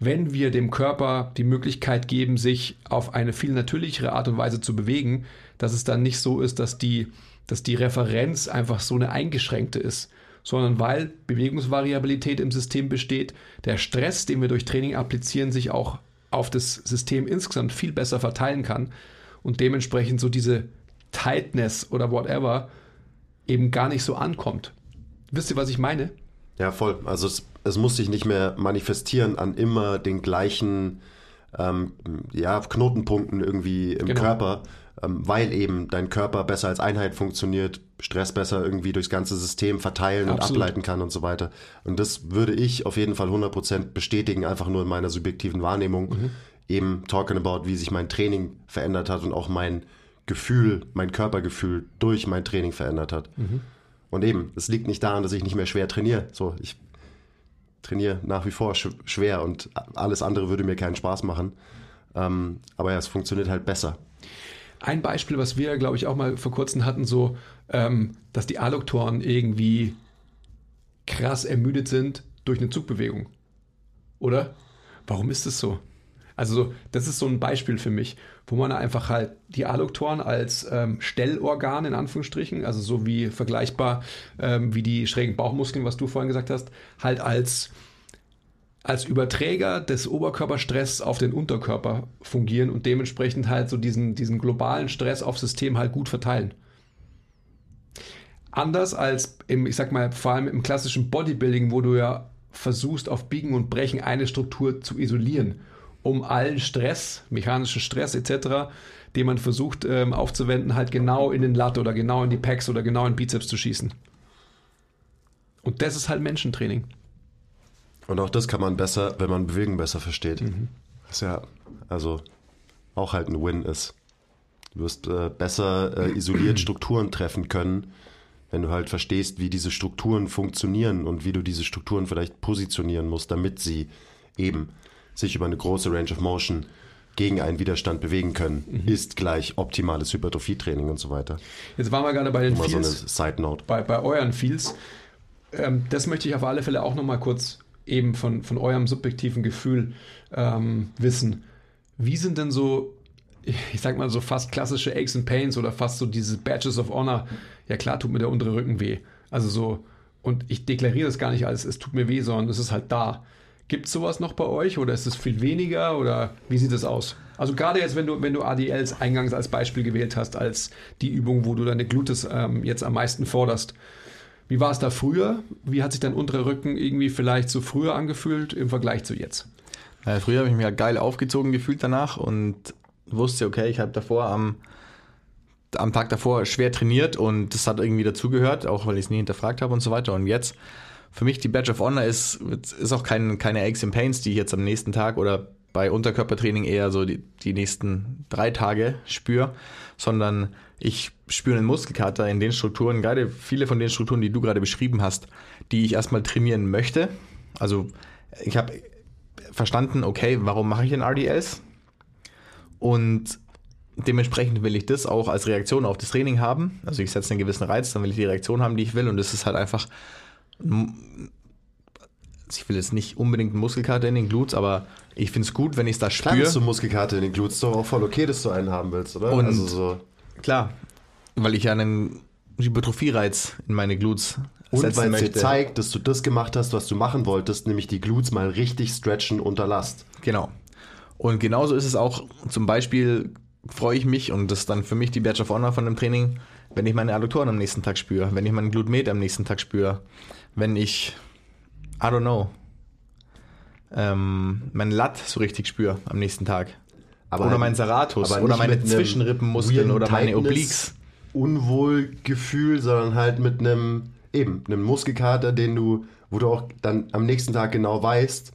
Wenn wir dem Körper die Möglichkeit geben, sich auf eine viel natürlichere Art und Weise zu bewegen, dass es dann nicht so ist, dass die, dass die Referenz einfach so eine eingeschränkte ist, sondern weil Bewegungsvariabilität im System besteht, der Stress, den wir durch Training applizieren, sich auch auf das System insgesamt viel besser verteilen kann und dementsprechend so diese Tightness oder whatever eben gar nicht so ankommt. Wisst ihr, was ich meine? Ja, voll. Also es, es muss sich nicht mehr manifestieren an immer den gleichen ähm, ja, Knotenpunkten irgendwie im Genau. Körper, ähm, weil eben dein Körper besser als Einheit funktioniert, Stress besser irgendwie durchs ganze System verteilen und Absolut. ableiten kann und so weiter. Und das würde ich auf jeden Fall 100% bestätigen, einfach nur in meiner subjektiven Wahrnehmung. Mhm. Eben talking about, wie sich mein Training verändert hat und auch mein Gefühl, mein Körpergefühl durch mein Training verändert hat. Mhm. Und eben, es liegt nicht daran, dass ich nicht mehr schwer trainiere. So, ich trainiere nach wie vor sch schwer und alles andere würde mir keinen Spaß machen. Ähm, aber ja, es funktioniert halt besser. Ein Beispiel, was wir, glaube ich, auch mal vor kurzem hatten, so, ähm, dass die Adduktoren irgendwie krass ermüdet sind durch eine Zugbewegung. Oder? Warum ist das so? Also, so, das ist so ein Beispiel für mich, wo man einfach halt die Adduktoren als ähm, Stellorgan in Anführungsstrichen, also so wie vergleichbar ähm, wie die schrägen Bauchmuskeln, was du vorhin gesagt hast, halt als als Überträger des Oberkörperstress auf den Unterkörper fungieren und dementsprechend halt so diesen, diesen globalen Stress aufs System halt gut verteilen. Anders als im, ich sag mal, vor allem im klassischen Bodybuilding, wo du ja versuchst, auf Biegen und Brechen eine Struktur zu isolieren, um allen Stress, mechanischen Stress etc., den man versucht ähm, aufzuwenden, halt genau in den Lat oder genau in die Pecs oder genau in den Bizeps zu schießen. Und das ist halt Menschentraining. Und auch das kann man besser, wenn man Bewegung besser versteht. Was ja, also auch halt ein Win ist. Du wirst äh, besser äh, isoliert (clears throat) Strukturen treffen können, wenn du halt verstehst, wie diese Strukturen funktionieren und wie du diese Strukturen vielleicht positionieren musst, damit sie eben sich über eine große Range of Motion gegen einen Widerstand bewegen können, ist gleich optimales Hypertrophietraining und so weiter. Jetzt waren wir gerade bei den Mal so eine Fields. Side Note. bei, bei euren Feels. Ähm, das möchte ich auf alle Fälle auch nochmal kurz eben von, von eurem subjektiven Gefühl ähm, wissen. Wie sind denn so, (laughs) ich sag mal so fast klassische Aches and Pains oder fast so diese Badges of Honor? Ja klar, tut mir der untere Rücken weh. Also so, und ich deklariere das gar nicht als, es tut mir weh, sondern es ist halt da. Gibt es sowas noch bei euch oder ist es viel weniger oder wie sieht es aus? Also gerade jetzt, wenn du, wenn du ADLs eingangs als Beispiel gewählt hast, als die Übung, wo du deine Glutes ähm, jetzt am meisten forderst. Wie war es da früher? Wie hat sich dein unterer Rücken irgendwie vielleicht so früher angefühlt im Vergleich zu jetzt? Ja, früher habe ich mich ja geil aufgezogen gefühlt danach und wusste, okay, ich habe davor am, am Tag davor schwer trainiert und das hat irgendwie dazugehört, auch weil ich es nie hinterfragt habe und so weiter. Und jetzt, für mich die Badge of Honor ist, ist auch kein, keine Aches and Pains, die ich jetzt am nächsten Tag oder bei Unterkörpertraining eher so die, die nächsten drei Tage spüre, sondern ich spüre einen Muskelkater in den Strukturen, gerade viele von den Strukturen, die du gerade beschrieben hast, die ich erstmal trainieren möchte. Also ich habe verstanden, okay, warum mache ich denn RDLs? Und dementsprechend will ich das auch als Reaktion auf das Training haben. Also ich setze einen gewissen Reiz, dann will ich die Reaktion haben, die ich will. Und das ist halt einfach, ich will jetzt nicht unbedingt einen Muskelkater in den Glutes, aber ich finde es gut, wenn ich es da Klar, dass du spüre. Muskelkarte in den Glutes, ist doch auch voll okay, dass du einen haben willst, oder? Und- also so. Klar, weil ich ja einen Hypertrophie-Reiz in meine Glutes Und weil es dir zeigt, dass du das gemacht hast, was du machen wolltest, nämlich die Glutes mal richtig stretchen unter Last. Genau. Und genauso ist es auch, zum Beispiel freue ich mich, und das ist dann für mich die Badge of Honor von dem Training, wenn ich meine Adduktoren am nächsten Tag spüre, wenn ich meinen Glutmet am nächsten Tag spüre, wenn ich, I don't know, ähm, meinen Lat so richtig spüre am nächsten Tag. Aber oder halt- meinen Serratus oder meine Zwischenrippenmuskeln oder meine Obliques. Unwohlgefühl, sondern halt mit einem, eben, einem Muskelkater, den du, wo du auch dann am nächsten Tag genau weißt,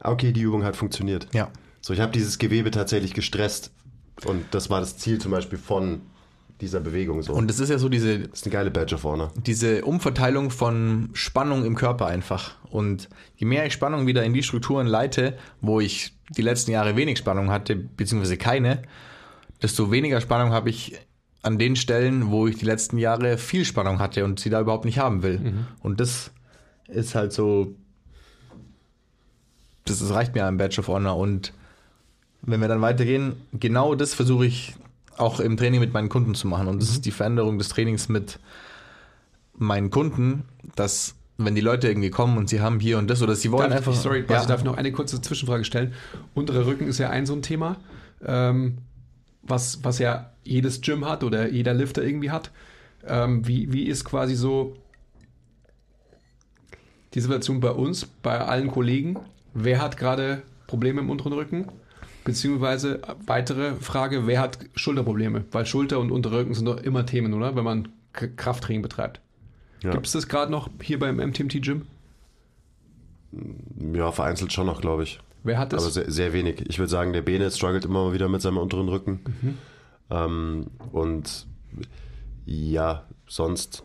okay, die Übung hat funktioniert. Ja. So, ich habe dieses Gewebe tatsächlich gestresst. Und das war das Ziel zum Beispiel von dieser Bewegung. So. Und es ist ja so diese, das ist eine geile Badge of Honor. diese Umverteilung von Spannung im Körper einfach. Und je mehr ich Spannung wieder in die Strukturen leite, wo ich die letzten Jahre wenig Spannung hatte, beziehungsweise keine, desto weniger Spannung habe ich an den Stellen, wo ich die letzten Jahre viel Spannung hatte und sie da überhaupt nicht haben will. Und das ist halt so, das, das reicht mir am Badge of Honor. Und wenn wir dann weitergehen, genau das versuche ich auch im Training mit meinen Kunden zu machen. Und das ist die Veränderung des Trainings mit meinen Kunden, dass wenn die Leute irgendwie kommen und sie haben hier und das oder sie wollen Darf, einfach. ich, sorry, ja, ich darf noch eine kurze Zwischenfrage stellen. Unterer Rücken ist ja ein so ein Thema, ähm, was, was ja jedes Gym hat oder jeder Lifter irgendwie hat. Ähm, wie, wie ist quasi so die Situation bei uns, bei allen Kollegen? Wer hat gerade Probleme im unteren Rücken? Beziehungsweise weitere Frage, wer hat Schulterprobleme? Weil Schulter und Unterrücken sind doch immer Themen, oder? Wenn man Krafttraining betreibt. Ja. Gibt es das gerade noch hier beim MTMT Gym? ja, vereinzelt schon noch, glaube ich. Wer hat das? Aber sehr, sehr wenig. Ich würde sagen, der Bene struggelt immer mal wieder mit seinem unteren Rücken. Ähm, und ja, sonst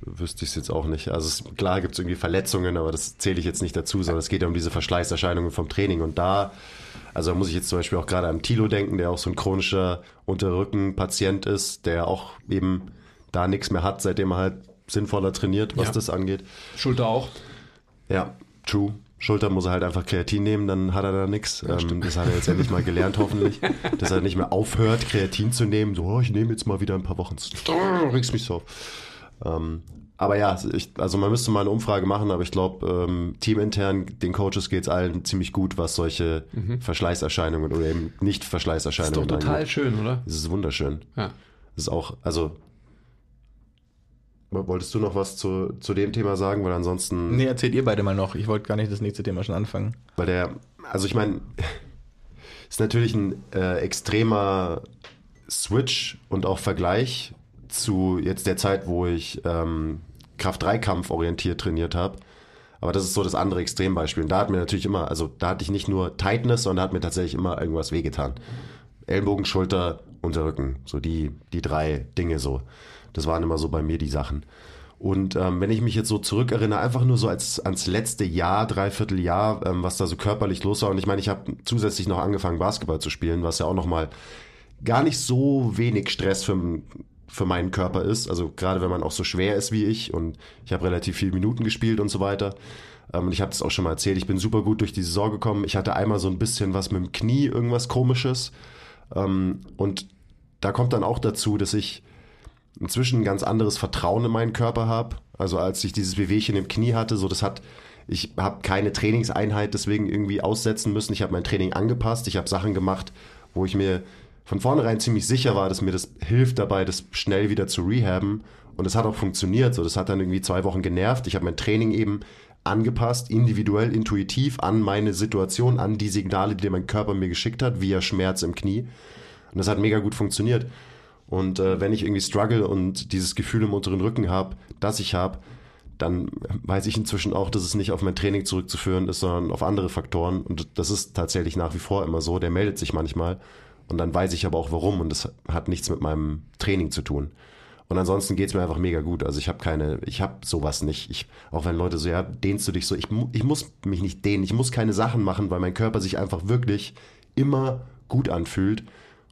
wüsste ich es jetzt auch nicht. Also es, klar gibt es irgendwie Verletzungen, aber das zähle ich jetzt nicht dazu, sondern es geht ja um diese Verschleißerscheinungen vom Training. Und da, also da muss ich jetzt zum Beispiel auch gerade an Tilo denken, der auch so ein chronischer Unterrückenpatient ist, der auch eben da nichts mehr hat, seitdem er halt sinnvoller trainiert, was Ja. das angeht. Schulter auch. Ja, true. Schulter muss er halt einfach Kreatin nehmen, dann hat er da nichts. Ähm, das hat er jetzt endlich mal gelernt, (laughs) hoffentlich. Dass er nicht mehr aufhört, Kreatin zu nehmen. So, oh, ich nehme jetzt mal wieder ein paar Wochen. Regst mich so auf. Ähm, aber ja, ich, also man müsste mal eine Umfrage machen, aber ich glaube, ähm, teamintern, den Coaches geht es allen ziemlich gut, was solche Verschleißerscheinungen oder eben nicht Mhm. Ist doch total angeht. schön, oder? Das ist wunderschön. Ja. Das ist auch, also. Wolltest du noch was zu, zu dem Thema sagen? Weil ansonsten. Nee, erzählt ihr beide mal noch. Ich wollte gar nicht das nächste Thema schon anfangen. Weil der, also ich meine, (laughs) ist natürlich ein äh, extremer Switch und auch Vergleich zu jetzt der Zeit, wo ich ähm, Kraft-3-Kampf orientiert trainiert habe. Aber das ist so das andere Extrembeispiel. Und da hat mir natürlich immer, also da hatte ich nicht nur Tightness, sondern da hat mir tatsächlich immer irgendwas wehgetan. Ellbogen, Schulter, Unterrücken. So die, die drei Dinge so. Das waren immer so bei mir die Sachen. Und ähm, wenn ich mich jetzt so zurückerinnere, einfach nur so als ans letzte Jahr, dreiviertel Jahr, ähm, was da so körperlich los war. Und ich meine, ich habe zusätzlich noch angefangen, Basketball zu spielen, was ja auch nochmal gar nicht so wenig Stress für, für meinen Körper ist. Also gerade wenn man auch so schwer ist wie ich und ich habe relativ viele Minuten gespielt und so weiter. Ähm, und ich habe das auch schon mal erzählt, ich bin super gut durch die Saison gekommen. Ich hatte einmal so ein bisschen was mit dem Knie, irgendwas komisches. Ähm, und da kommt dann auch dazu, dass ich inzwischen ein ganz anderes Vertrauen in meinen Körper habe. Also als ich dieses Wehwehchen im Knie hatte, so das hat, ich habe keine Trainingseinheit deswegen irgendwie aussetzen müssen. Ich habe mein Training angepasst. Ich habe Sachen gemacht, wo ich mir von vornherein ziemlich sicher war, dass mir das hilft dabei, das schnell wieder zu rehaben. Und es hat auch funktioniert. So, das hat dann irgendwie zwei Wochen genervt. Ich habe mein Training eben angepasst, individuell, intuitiv an meine Situation, an die Signale, die mein Körper mir geschickt hat, via Schmerz im Knie. Und das hat mega gut funktioniert. Und äh, wenn ich irgendwie struggle und dieses Gefühl im unteren Rücken habe, das ich habe, dann weiß ich inzwischen auch, dass es nicht auf mein Training zurückzuführen ist, sondern auf andere Faktoren. Und das ist tatsächlich nach wie vor immer so. Der meldet sich manchmal. Und dann weiß ich aber auch warum. Und das hat nichts mit meinem Training zu tun. Und ansonsten geht's mir einfach mega gut. Also ich habe keine, ich habe sowas nicht. Ich, auch wenn Leute so, ja, dehnst du dich so, ich, ich muss mich nicht dehnen, ich muss keine Sachen machen, weil mein Körper sich einfach wirklich immer gut anfühlt.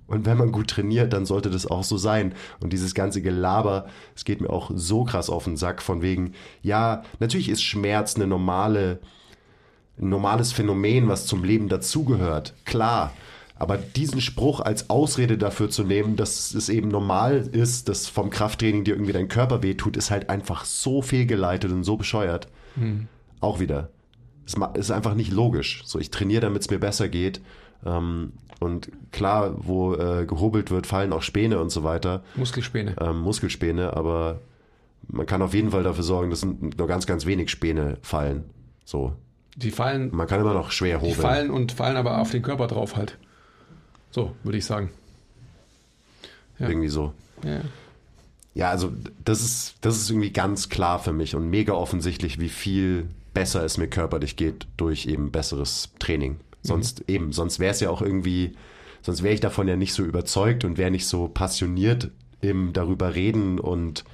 Und wenn man gut trainiert, dann sollte das auch so sein. Und dieses ganze Gelaber, es geht mir auch so krass auf den Sack von wegen, ja, natürlich ist Schmerz eine normale, ein normales Phänomen, was zum Leben dazugehört. Klar. Aber diesen Spruch als Ausrede dafür zu nehmen, dass es eben normal ist, dass vom Krafttraining dir irgendwie dein Körper wehtut, ist halt einfach so fehlgeleitet und so bescheuert. Auch wieder. Es ist einfach nicht logisch. So, ich trainiere, damit es mir besser geht. Ähm, und klar, wo äh, gehobelt wird, fallen auch Späne und so weiter Muskelspäne. ähm, Muskelspäne, aber man kann auf jeden Fall dafür sorgen, dass nur ganz, ganz wenig Späne fallen. So. Die fallen, Man kann immer noch schwer die hobeln. fallen und fallen aber auf den Körper drauf halt. So, würde ich sagen. Ja. Irgendwie so. Ja. Ja, also das ist, das ist irgendwie ganz klar für mich und mega offensichtlich, wie viel besser es mir körperlich geht durch eben besseres Training. Sonst Mhm. eben, sonst wäre es ja auch irgendwie, sonst wäre ich davon ja nicht so überzeugt und wäre nicht so passioniert im darüber reden und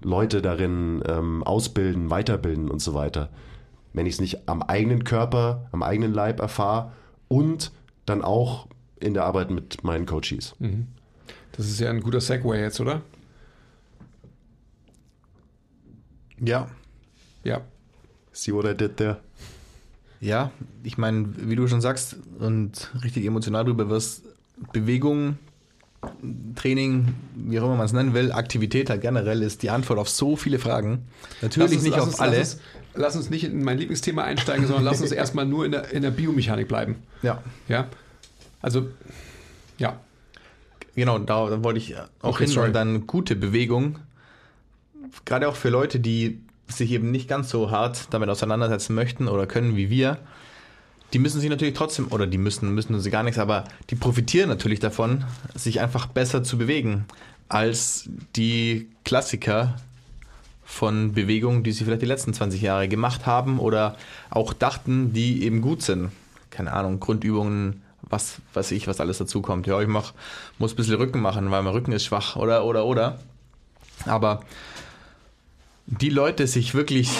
Leute darin ähm, ausbilden, weiterbilden und so weiter. Wenn ich es nicht am eigenen Körper, am eigenen Leib erfahre und dann auch in der Arbeit mit meinen Coaches. Das ist ja ein guter Segway jetzt, oder? Ja. Ja. See what I did there? Ja, ich meine, wie du schon sagst und richtig emotional drüber wirst, Bewegung, Training, wie auch immer man es nennen will, Aktivität halt generell ist die Antwort auf so viele Fragen. Natürlich uns- nicht auf uns, alle. Lass uns, lass uns nicht in mein Lieblingsthema einsteigen, sondern lass uns (laughs) erstmal nur in der, in der Biomechanik bleiben. Ja, Ja. Also, ja. genau, da, da wollte ich auch Okay, hin. sorry. Und dann gute Bewegung, gerade auch für Leute, die sich eben nicht ganz so hart damit auseinandersetzen möchten oder können wie wir, die müssen sich natürlich trotzdem, oder die müssen, müssen sie gar nichts, aber die profitieren natürlich davon, sich einfach besser zu bewegen als die Klassiker von Bewegungen, die sie vielleicht die letzten 20 Jahre gemacht haben oder auch dachten, die eben gut sind. Keine Ahnung, Grundübungen, was weiß ich, was alles dazu kommt. Ja, ich mach, muss ein bisschen Rücken machen, weil mein Rücken ist schwach oder, oder, oder. Aber die Leute sich wirklich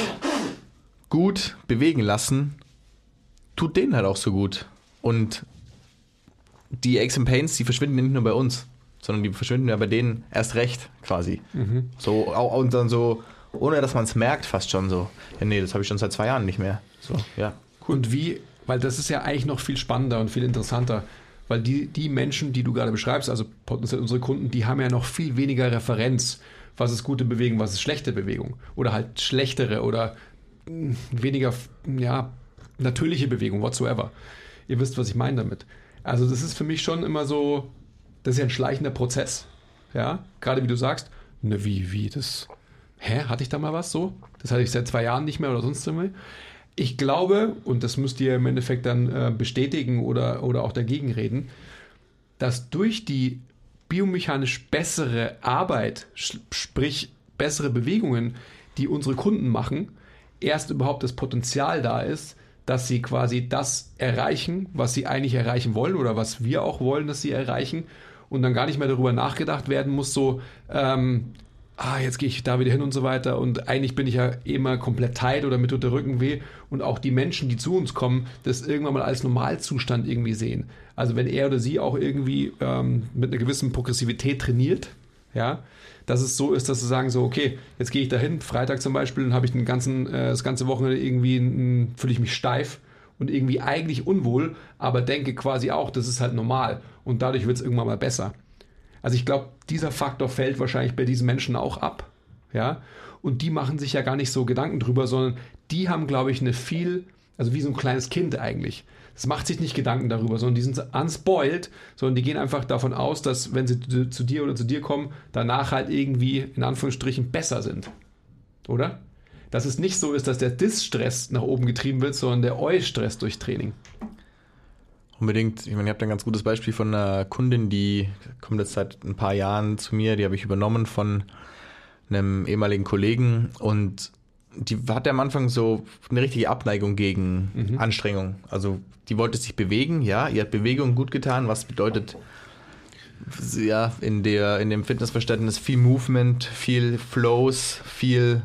gut bewegen lassen, tut denen halt auch so gut. Und die Aches and Pains, die verschwinden nicht nur bei uns, sondern die verschwinden ja bei denen erst recht quasi. So, au- und dann so, ohne dass man es merkt, fast schon so. Ja, nee, das habe ich schon seit zwei Jahren nicht mehr. So, ja. Und wie, weil das ist ja eigentlich noch viel spannender und viel interessanter, weil die, die Menschen, die du gerade beschreibst, also potenziell unsere Kunden, die haben ja noch viel weniger Referenz, was ist gute Bewegung, was ist schlechte Bewegung oder halt schlechtere oder mh, weniger, ja, natürliche Bewegung, whatsoever. Ihr wisst, was ich meine damit. Also das ist für mich schon immer so, das ist ja ein schleichender Prozess. Ja, gerade wie du sagst, ne, wie, wie, das, hä, hatte ich da mal was so? Das hatte ich seit zwei Jahren nicht mehr oder sonst immer. Ich glaube, und das müsst ihr im Endeffekt dann äh, bestätigen oder, oder auch dagegen reden, dass durch die biomechanisch bessere Arbeit, sprich bessere Bewegungen, die unsere Kunden machen, erst überhaupt das Potenzial da ist, dass sie quasi das erreichen, was sie eigentlich erreichen wollen oder was wir auch wollen, dass sie erreichen und dann gar nicht mehr darüber nachgedacht werden muss, so, ähm, ah, jetzt gehe ich da wieder hin und so weiter und eigentlich bin ich ja immer komplett tight oder mit unter Rückenweh und auch die Menschen, die zu uns kommen, das irgendwann mal als Normalzustand irgendwie sehen. Also wenn er oder sie auch irgendwie ähm, mit einer gewissen Progressivität trainiert, ja, dass es so ist, dass sie sagen so, okay, jetzt gehe ich dahin, Freitag zum Beispiel, dann habe ich den ganzen, äh, das ganze Wochenende irgendwie, fühle ich mich steif und irgendwie eigentlich unwohl, aber denke quasi auch, das ist halt normal und dadurch wird es irgendwann mal besser. Also ich glaube, dieser Faktor fällt wahrscheinlich bei diesen Menschen auch ab. Ja? Und die machen sich ja gar nicht so Gedanken drüber, sondern die haben, glaube ich, eine viel, also wie so ein kleines Kind eigentlich. Das macht sich nicht Gedanken darüber, sondern die sind unspoiled, sondern die gehen einfach davon aus, dass, wenn sie zu- dir oder zu dir kommen, danach halt irgendwie in Anführungsstrichen besser sind. Oder? Dass es nicht so ist, dass der Dis-Stress nach oben getrieben wird, sondern der Eu-Stress durch Training. Unbedingt. Ich meine, ihr habt ein ganz gutes Beispiel von einer Kundin, die kommt jetzt seit ein paar Jahren zu mir, die habe ich übernommen von einem ehemaligen Kollegen und die hatte am Anfang so eine richtige Abneigung gegen Anstrengung. Also die wollte sich bewegen, ja, ihr hat Bewegung gut getan, was bedeutet ja in der in dem Fitnessverständnis viel Movement, viel Flows, viel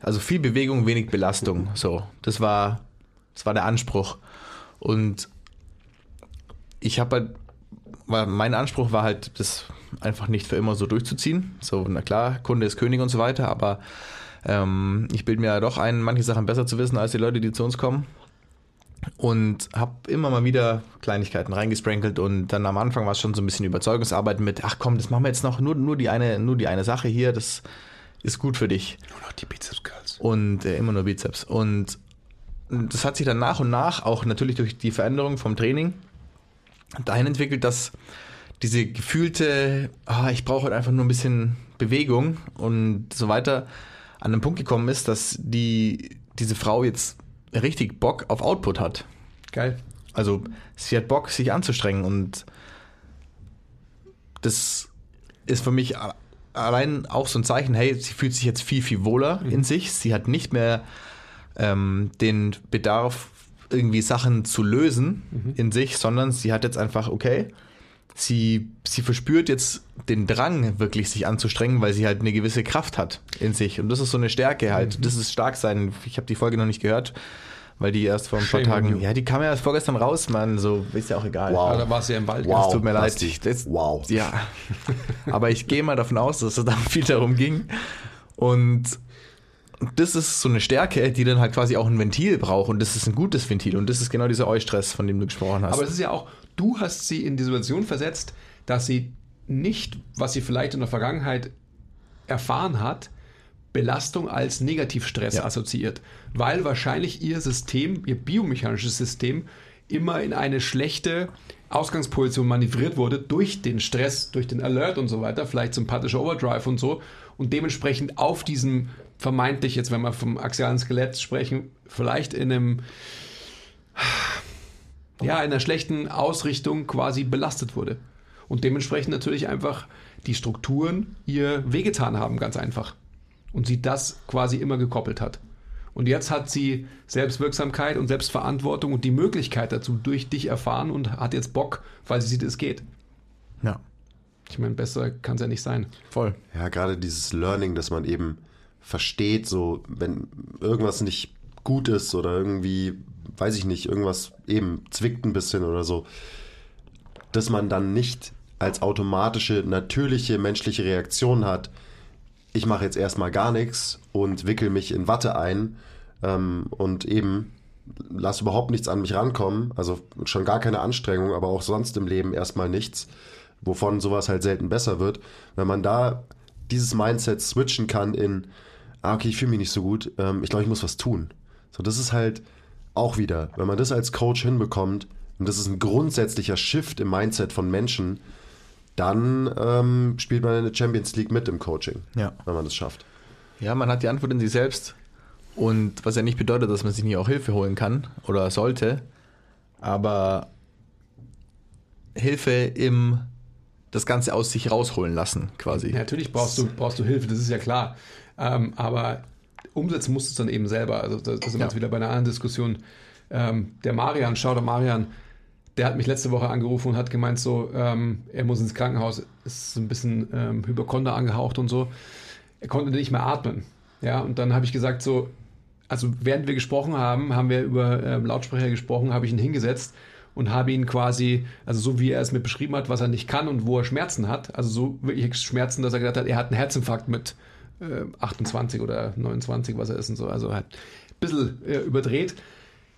also viel Bewegung, wenig Belastung. So, das war das war der Anspruch und ich habe halt, weil mein Anspruch war halt, das einfach nicht für immer so durchzuziehen. So, na klar, Kunde ist König und so weiter, aber ähm, ich bilde mir ja doch ein, manche Sachen besser zu wissen als die Leute, die zu uns kommen. Und habe immer mal wieder Kleinigkeiten reingesprenkelt und dann am Anfang war es schon so ein bisschen Überzeugungsarbeit mit, ach komm, das machen wir jetzt noch, nur, nur, die, eine, nur die eine Sache hier, das ist gut für dich Nur noch die Bizeps Curls. und äh, immer nur Bizeps. Und das hat sich dann nach und nach, auch natürlich durch die Veränderung vom Training, dahin entwickelt, dass diese gefühlte, ah, ich brauche halt einfach nur ein bisschen Bewegung und so weiter, an den Punkt gekommen ist, dass die, diese Frau jetzt richtig Bock auf Output hat. Geil. Also sie hat Bock, sich anzustrengen und das ist für mich allein auch so ein Zeichen, hey, sie fühlt sich jetzt viel, viel wohler Mhm. in sich. Sie hat nicht mehr ähm, den Bedarf, irgendwie Sachen zu lösen Mhm. in sich, sondern sie hat jetzt einfach, okay, sie, sie verspürt jetzt den Drang, wirklich sich anzustrengen, weil sie halt eine gewisse Kraft hat in sich. Und das ist so eine Stärke halt. Mhm. Das ist stark sein. Ich habe die Folge noch nicht gehört, weil die erst vor ein paar Tagen. Ja, die kam ja erst vorgestern raus, Mann. So, ist ja auch egal. Wow. Aber da war es ja im Wald. Wow. Es tut mir leid. Das, Wow. Ja. (laughs) Aber ich gehe mal davon aus, dass es da viel (laughs) darum ging. Und das ist so eine Stärke, die dann halt quasi auch ein Ventil braucht. Und das ist ein gutes Ventil. Und das ist genau dieser Eustress, von dem du gesprochen hast. Aber es ist ja auch, du hast sie in die Situation versetzt, dass sie nicht, was sie vielleicht in der Vergangenheit erfahren hat, Belastung als Negativstress Ja. assoziiert. Weil wahrscheinlich ihr System, ihr biomechanisches System, immer in eine schlechte Ausgangsposition manövriert wurde durch den Stress, durch den Alert und so weiter, vielleicht sympathischer Overdrive und so. Und dementsprechend auf diesem vermeintlich, jetzt wenn wir vom axialen Skelett sprechen, vielleicht in einem ja, in einer schlechten Ausrichtung quasi belastet wurde. Und dementsprechend natürlich einfach die Strukturen ihr wehgetan haben, ganz einfach. Und sie das quasi immer gekoppelt hat. Und jetzt hat sie Selbstwirksamkeit und Selbstverantwortung und die Möglichkeit dazu durch dich erfahren und hat jetzt Bock, weil sie sieht, es geht. ja, Ich meine, besser kann es ja nicht sein. voll. Ja, gerade dieses Learning, dass man eben versteht, so wenn irgendwas nicht gut ist oder irgendwie, weiß ich nicht, irgendwas eben zwickt ein bisschen oder so, dass man dann nicht als automatische, natürliche menschliche Reaktion hat, ich mache jetzt erstmal gar nichts und wickel mich in Watte ein ähm, und eben lass überhaupt nichts an mich rankommen, also schon gar keine Anstrengung, aber auch sonst im Leben erstmal nichts, wovon sowas halt selten besser wird. Wenn man da dieses Mindset switchen kann in, ah, okay, ich fühle mich nicht so gut, ähm, ich glaube, ich muss was tun. So, das ist halt auch wieder, wenn man das als Coach hinbekommt, und das ist ein grundsätzlicher Shift im Mindset von Menschen, dann ähm, spielt man in der Champions League mit im Coaching, Ja. wenn man das schafft. Ja, man hat die Antwort in sich selbst. Und was ja nicht bedeutet, dass man sich nie auch Hilfe holen kann oder sollte. Aber Hilfe im das Ganze aus sich rausholen lassen, quasi. Ja, natürlich brauchst du, brauchst du Hilfe, das ist ja klar. Ähm, aber umsetzen musst du es dann eben selber. Also da, da sind wir jetzt wieder bei einer anderen Diskussion. Ähm, der Marian, schau der Marian, der hat mich letzte Woche angerufen und hat gemeint, so, ähm, er muss ins Krankenhaus, ist so ein bisschen ähm, Hypochonder angehaucht und so. Er konnte nicht mehr atmen. Ja, und dann habe ich gesagt, so, also während wir gesprochen haben, haben wir über ähm, Lautsprecher gesprochen, habe ich ihn hingesetzt und habe ihn quasi, also so wie er es mir beschrieben hat, was er nicht kann und wo er Schmerzen hat, also so wirklich Schmerzen, dass er gesagt hat, er hat einen Herzinfarkt mit äh, 28 oder 29, was er ist und so, also halt ein bisschen äh, überdreht.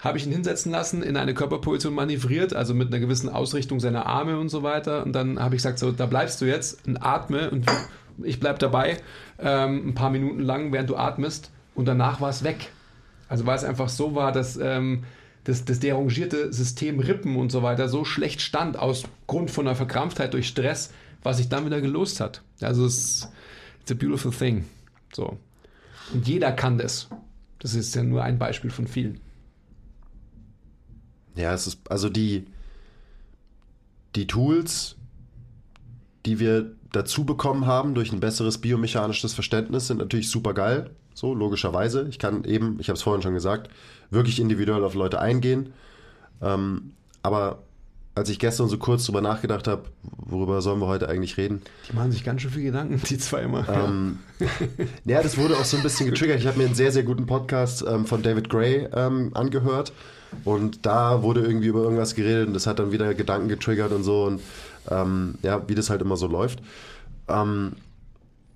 Habe ich ihn hinsetzen lassen, in eine Körperposition manövriert, also mit einer gewissen Ausrichtung seiner Arme und so weiter. Und dann habe ich gesagt, so, da bleibst du jetzt und atme und ich bleib dabei ähm, ein paar Minuten lang, während du atmest. Und danach war es weg. Also weil es einfach so war, dass ähm, das, das derangierte System Rippen und so weiter so schlecht stand aus Grund von einer Verkrampftheit durch Stress, was sich dann wieder gelost hat. Also es ist it's a beautiful thing. So. Und jeder kann das. Das ist ja nur ein Beispiel von vielen. Ja, es ist also die, die Tools, die wir dazu bekommen haben durch ein besseres biomechanisches Verständnis, sind natürlich super geil. So, logischerweise. Ich kann eben, ich habe es vorhin schon gesagt, wirklich individuell auf Leute eingehen. Ähm, aber als ich gestern so kurz drüber nachgedacht habe, worüber sollen wir heute eigentlich reden? Die machen sich ganz schön viel Gedanken, die zwei immer. Ähm, (laughs) ja, das wurde auch so ein bisschen getriggert. Ich habe mir einen sehr, sehr guten Podcast ähm, von David Gray ähm, angehört und da wurde irgendwie über irgendwas geredet und das hat dann wieder Gedanken getriggert und so und ähm, ja, wie das halt immer so läuft. Ähm,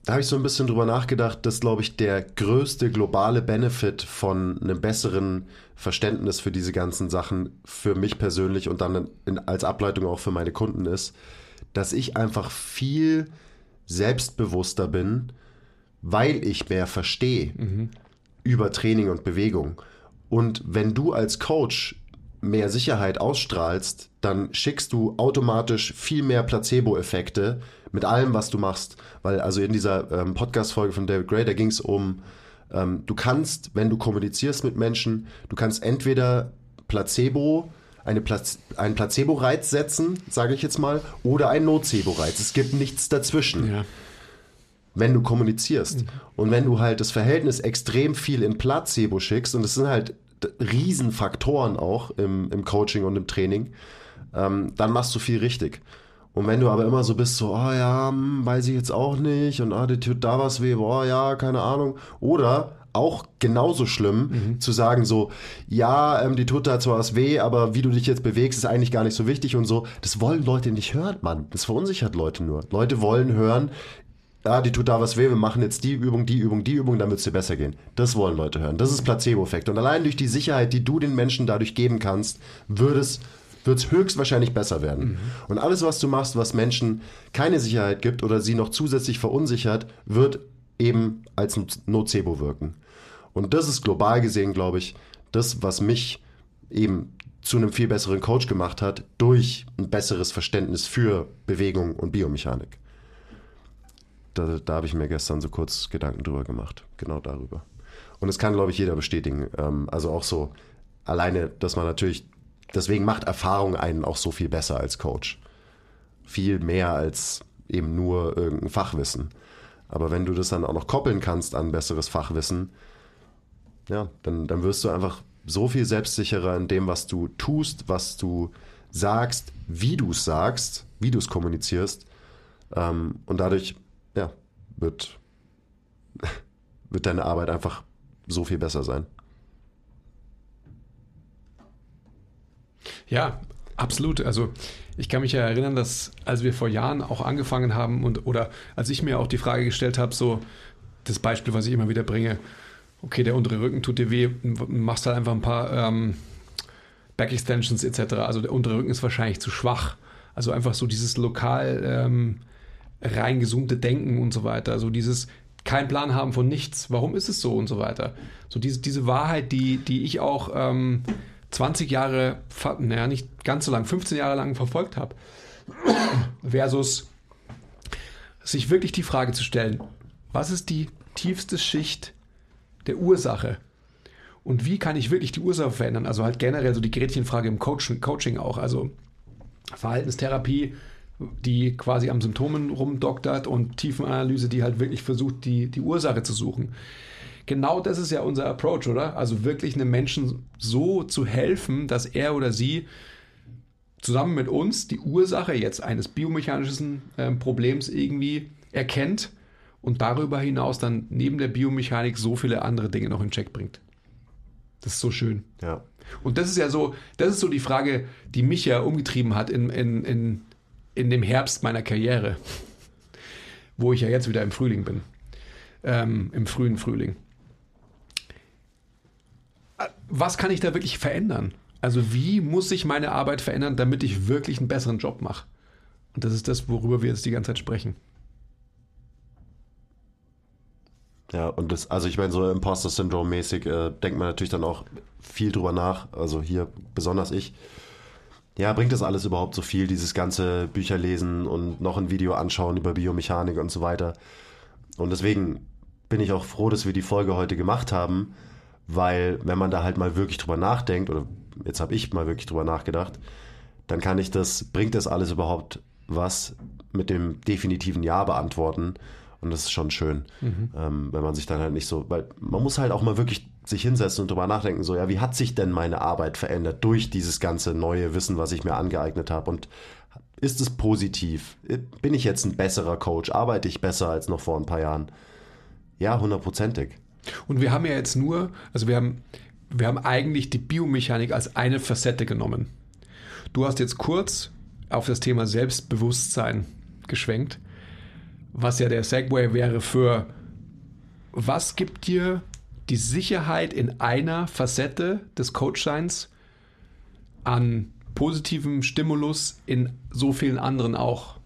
da habe ich so ein bisschen drüber nachgedacht, dass, glaube ich, der größte globale Benefit von einem besseren Verständnis für diese ganzen Sachen für mich persönlich und dann in, als Ableitung auch für meine Kunden ist, dass ich einfach viel selbstbewusster bin, weil ich mehr verstehe über Training und Bewegung. Und wenn du als Coach mehr Sicherheit ausstrahlst, dann schickst du automatisch viel mehr Placebo-Effekte mit allem, was du machst. Weil also in dieser ähm, Podcast-Folge von David Gray, da ging es um, ähm, du kannst, wenn du kommunizierst mit Menschen, du kannst entweder Placebo eine Plac einen Placebo-Reiz setzen, sage ich jetzt mal, oder einen Nocebo-Reiz. Es gibt nichts dazwischen. Ja. wenn du kommunizierst. Und wenn du halt das Verhältnis extrem viel in Placebo schickst, und es sind halt Riesenfaktoren auch im, im Coaching und im Training, ähm, dann machst du viel richtig. Und wenn du aber immer so bist, so, oh ja, hm, weiß ich jetzt auch nicht, und ah, dir tut da was weh, boah, ja, keine Ahnung. Oder auch genauso schlimm, zu sagen so, ja, ähm, die tut da zwar was weh, aber wie du dich jetzt bewegst, ist eigentlich gar nicht so wichtig und so. Das wollen Leute nicht hören, Mann. Das verunsichert Leute nur. Leute wollen hören, ja, die tut da was weh, wir machen jetzt die Übung, die Übung, die Übung, dann wird es dir besser gehen. Das wollen Leute hören. Das ist Placebo-Effekt. Und allein durch die Sicherheit, die du den Menschen dadurch geben kannst, wird es höchstwahrscheinlich besser werden. Und alles, was du machst, was Menschen keine Sicherheit gibt oder sie noch zusätzlich verunsichert, wird eben als Nocebo wirken. Und das ist global gesehen, glaube ich, das, was mich eben zu einem viel besseren Coach gemacht hat, durch ein besseres Verständnis für Bewegung und Biomechanik. Da, da habe ich mir gestern so kurz Gedanken drüber gemacht. Genau darüber. Und das kann, glaube ich, jeder bestätigen. Ähm, also auch so alleine, dass man natürlich, deswegen macht Erfahrung einen auch so viel besser als Coach. Viel mehr als eben nur irgendein Fachwissen. Aber wenn du das dann auch noch koppeln kannst an besseres Fachwissen, ja, dann, dann wirst du einfach so viel selbstsicherer in dem, was du tust, was du sagst, wie du es sagst, wie du es kommunizierst. Ähm, und dadurch, ja, wird, (laughs) wird deine Arbeit einfach so viel besser sein. Ja, absolut. Also ich kann mich ja erinnern, dass als wir vor Jahren auch angefangen haben und oder als ich mir auch die Frage gestellt habe, so das Beispiel, was ich immer wieder bringe, okay, der untere Rücken tut dir weh, machst halt einfach ein paar ähm, Back Extensions etc. Also der untere Rücken ist wahrscheinlich zu schwach. Also einfach so dieses lokal ähm, reingezoomte Denken und so weiter. Also dieses kein Plan haben von nichts. Warum ist es so und so weiter. So diese, diese Wahrheit, die, die ich auch ähm, 20 Jahre, naja, nicht ganz so lang, 15 Jahre lang verfolgt habe. (clears throat) Versus sich wirklich die Frage zu stellen, was ist die tiefste Schicht der Ursache? Und wie kann ich wirklich die Ursache verändern? Also halt generell so die Gretchenfrage im Coaching, Coaching auch. Also Verhaltenstherapie, die quasi am Symptomen rumdoktert und Tiefenanalyse, die halt wirklich versucht, die, die Ursache zu suchen. Genau das ist ja unser Approach, oder? Also wirklich einem Menschen so zu helfen, dass er oder sie zusammen mit uns die Ursache jetzt eines biomechanischen ähm, Problems irgendwie erkennt und darüber hinaus dann neben der Biomechanik so viele andere Dinge noch in Check bringt. Das ist so schön. Ja. Und das ist ja so, das ist so die Frage, die mich ja umgetrieben hat in, in, in, in dem Herbst meiner Karriere, wo ich ja jetzt wieder im Frühling bin, ähm, im frühen Frühling. Was kann ich da wirklich verändern? Also wie muss sich meine Arbeit verändern, damit ich wirklich einen besseren Job mache? Und das ist das, worüber wir jetzt die ganze Zeit sprechen. Ja, und das, also ich meine, so Imposter-Syndrom-mäßig äh, denkt man natürlich dann auch viel drüber nach. Also hier besonders ich. Ja, bringt das alles überhaupt so viel, dieses ganze Bücher lesen und noch ein Video anschauen über Biomechanik und so weiter. Und deswegen bin ich auch froh, dass wir die Folge heute gemacht haben, weil wenn man da halt mal wirklich drüber nachdenkt, oder jetzt habe ich mal wirklich drüber nachgedacht, dann kann ich das, bringt das alles überhaupt was mit dem definitiven Ja beantworten. Und das ist schon schön, ähm, wenn man sich dann halt nicht so, weil man muss halt auch mal wirklich sich hinsetzen und drüber nachdenken, so, ja, wie hat sich denn meine Arbeit verändert durch dieses ganze neue Wissen, was ich mir angeeignet habe? Und ist es positiv? Bin ich jetzt ein besserer Coach? Arbeite ich besser als noch vor ein paar Jahren? Ja, hundertprozentig. Und wir haben ja jetzt nur, also wir haben, wir haben eigentlich die Biomechanik als eine Facette genommen. Du hast jetzt kurz auf das Thema Selbstbewusstsein geschwenkt, was ja der Segway wäre für was gibt dir die Sicherheit in einer Facette des Coachseins an positivem Stimulus in so vielen anderen auch.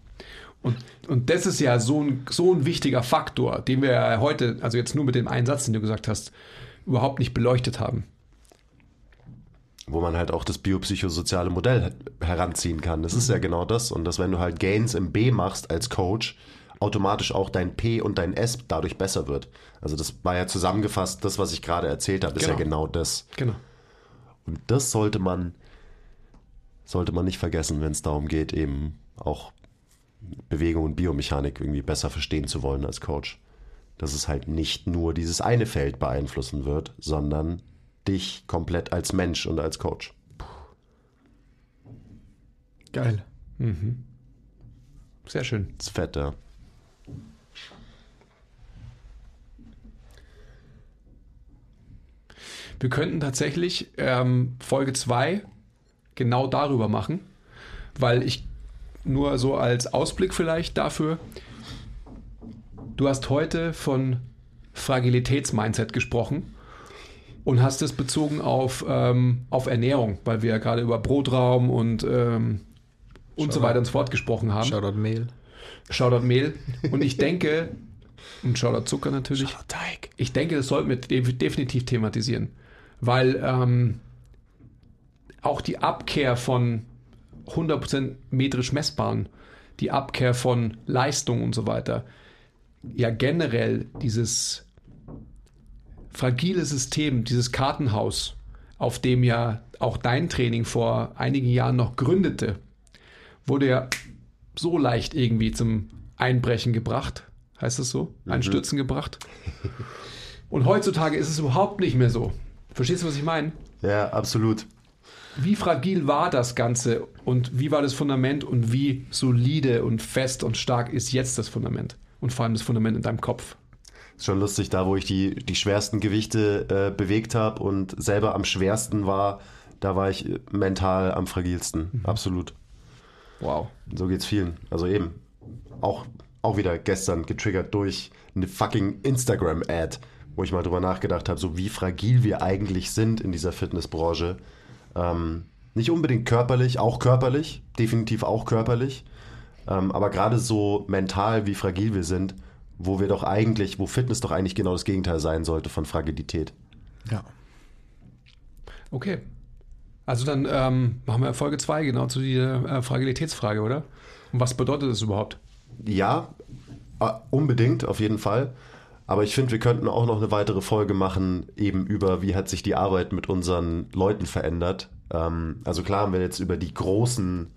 Und, und das ist ja so ein, so ein wichtiger Faktor, den wir ja heute, also jetzt nur mit dem einen Satz, den du gesagt hast, überhaupt nicht beleuchtet haben. wo man halt auch das biopsychosoziale Modell heranziehen kann. Das ist ja genau das. Und dass wenn du halt Gains im B machst als Coach, automatisch auch dein P und dein S dadurch besser wird. Also das war ja zusammengefasst, das, was ich gerade erzählt habe, ist ja Genau. genau das. Genau. Und das sollte man sollte man nicht vergessen, wenn es darum geht, eben auch Bewegung und Biomechanik irgendwie besser verstehen zu wollen als Coach. Dass es halt nicht nur dieses eine Feld beeinflussen wird, sondern dich komplett als Mensch und als Coach. Geil. Sehr schön. Das ist fett, ja. Wir könnten tatsächlich ähm, Folge 2 genau darüber machen, weil ich nur so als Ausblick vielleicht dafür, du hast heute von Fragilitätsmindset gesprochen und hast es bezogen auf, ähm, auf Ernährung, weil wir ja gerade über Brotraum und, ähm, und so weiter und so fort gesprochen haben. Shoutout Mehl. Shoutout Mehl. Und ich denke, (laughs) und Shoutout Zucker natürlich. Teig. Ich denke, das sollten wir de- definitiv thematisieren. Weil ähm, auch die Abkehr von 100% metrisch messbaren, die Abkehr von Leistung und so weiter, ja generell dieses fragile System, dieses Kartenhaus, auf dem ja auch dein Training vor einigen Jahren noch gründete, wurde ja so leicht irgendwie zum Einbrechen gebracht. Heißt das so? Einstürzen gebracht. Und heutzutage ist es überhaupt nicht mehr so. Verstehst du, was ich meine? Ja, absolut. Wie fragil war das Ganze und wie war das Fundament und wie solide und fest und stark ist jetzt das Fundament? Und vor allem das Fundament in deinem Kopf. Ist schon lustig, da wo ich die, die schwersten Gewichte äh, bewegt habe und selber am schwersten war, da war ich äh, mental am fragilsten. Absolut. Wow. So geht's vielen. Also eben, auch, auch wieder gestern getriggert durch eine fucking Instagram-Ad, wo ich mal drüber nachgedacht habe, so wie fragil wir eigentlich sind in dieser Fitnessbranche. Ähm, nicht unbedingt körperlich, auch körperlich, definitiv auch körperlich, ähm, aber gerade so mental, wie fragil wir sind, wo wir doch eigentlich, wo Fitness doch eigentlich genau das Gegenteil sein sollte von Fragilität. Ja. Okay. Also dann ähm, machen wir Folge 2 genau zu dieser äh, Fragilitätsfrage, oder? Und was bedeutet das überhaupt? Ja, äh, unbedingt, auf jeden Fall. Aber ich finde, wir könnten auch noch eine weitere Folge machen, eben über, wie hat sich die Arbeit mit unseren Leuten verändert. Ähm, also klar haben wir jetzt über die großen,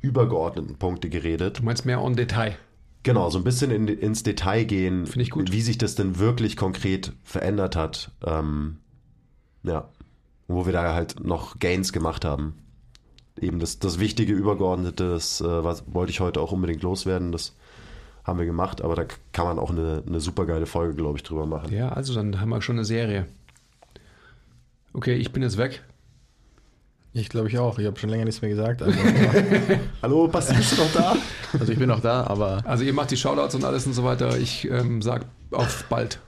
übergeordneten Punkte geredet. Du meinst mehr on Detail. Genau, so ein bisschen in, ins Detail gehen, Finde ich gut. wie sich das denn wirklich konkret verändert hat. Ähm, ja, wo wir da halt noch Gains gemacht haben. Eben das, das wichtige, übergeordnete, das äh, was, wollte ich heute auch unbedingt loswerden. Das haben wir gemacht, aber da kann man auch eine, eine super geile Folge, glaube ich, drüber machen. Ja, also dann haben wir schon eine Serie. Okay, ich bin jetzt weg. Ich glaube ich auch. Ich habe schon länger nichts mehr gesagt. Also, (laughs) Hallo, Basti, bist du noch da? also ich bin noch da, aber Also ihr macht die Shoutouts und alles und so weiter. Ich ähm, sag auf bald.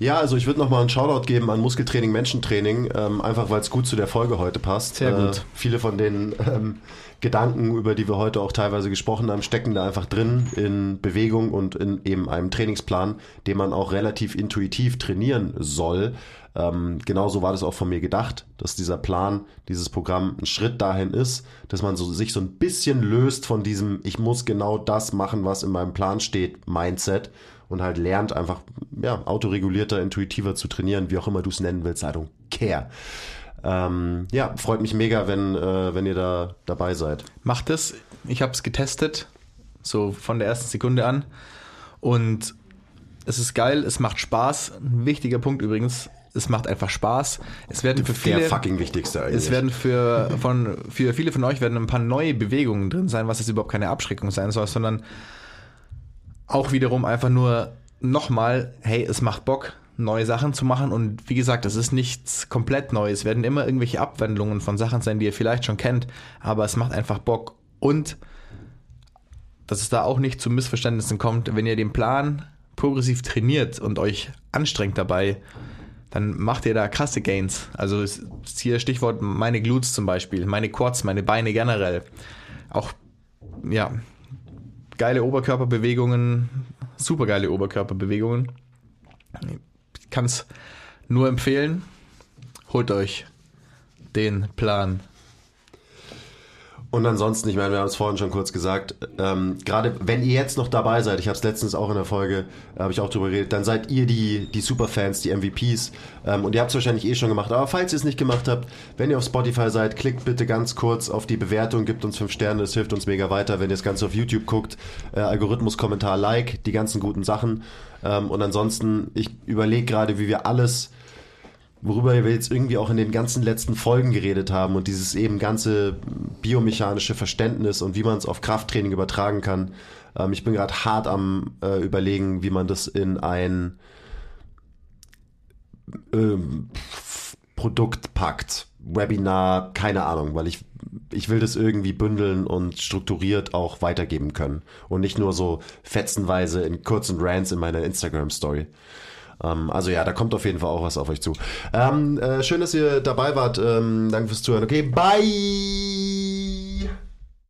Ja, also ich würde nochmal einen Shoutout geben an Muskeltraining, Menschentraining, ähm, einfach weil es gut zu der Folge heute passt. Sehr gut. Äh, viele von den ähm, Gedanken, über die wir heute auch teilweise gesprochen haben, stecken da einfach drin in Bewegung und in eben einem Trainingsplan, den man auch relativ intuitiv trainieren soll. Ähm, genauso war das auch von mir gedacht, dass dieser Plan, dieses Programm ein Schritt dahin ist, dass man so, sich so ein bisschen löst von diesem, ich muss genau das machen, was in meinem Plan steht, Mindset und halt lernt einfach ja, autoregulierter, intuitiver zu trainieren, wie auch immer du es nennen willst, I don't care. Ähm, ja, freut mich mega, wenn, äh, wenn ihr da dabei seid. macht es. Ich habe es getestet, so von der ersten Sekunde an. Und es ist geil, es macht Spaß. Ein wichtiger Punkt übrigens, es macht einfach Spaß. Es werden für viele, Der fucking wichtigste eigentlich. es werden für, von, für viele von euch werden ein paar neue Bewegungen drin sein, was jetzt überhaupt keine Abschreckung sein soll, sondern auch wiederum einfach nur nochmal, hey, es macht Bock, neue Sachen zu machen. Und wie gesagt, es ist nichts komplett Neues. Es werden immer irgendwelche Abwandlungen von Sachen sein, die ihr vielleicht schon kennt, aber es macht einfach Bock. Und dass es da auch nicht zu Missverständnissen kommt, wenn ihr den Plan progressiv trainiert und euch anstrengt dabei, dann macht ihr da krasse Gains. Also hier Stichwort meine Glutes zum Beispiel, meine Quads, meine Beine generell. Auch, ja, geile Oberkörperbewegungen, super geile Oberkörperbewegungen. Ich kann es nur empfehlen. Holt euch den Plan. Und ansonsten, ich meine, wir haben es vorhin schon kurz gesagt, ähm, gerade wenn ihr jetzt noch dabei seid, ich habe es letztens auch in der Folge, äh, habe ich auch drüber geredet, dann seid ihr die, die Superfans, die MVPs ähm, und ihr habt es wahrscheinlich eh schon gemacht, aber falls ihr es nicht gemacht habt, wenn ihr auf Spotify seid, klickt bitte ganz kurz auf die Bewertung, gibt uns fünf Sterne, das hilft uns mega weiter, wenn ihr das Ganze auf YouTube guckt, äh, Algorithmus, Kommentar, Like, die ganzen guten Sachen. Ähm, und ansonsten, ich überlege gerade, wie wir alles worüber wir jetzt irgendwie auch in den ganzen letzten Folgen geredet haben und dieses eben ganze biomechanische Verständnis und wie man es auf Krafttraining übertragen kann. Ähm, ich bin gerade hart am äh, überlegen, wie man das in ein ähm, Produkt packt. Webinar, keine Ahnung, weil ich, ich will das irgendwie bündeln und strukturiert auch weitergeben können. Und nicht nur so fetzenweise in kurzen Rants in meiner Instagram-Story. Ähm, also ja, da kommt auf jeden Fall auch was auf euch zu. Ähm, äh, schön, dass ihr dabei wart. Ähm, danke fürs Zuhören. Okay, bye!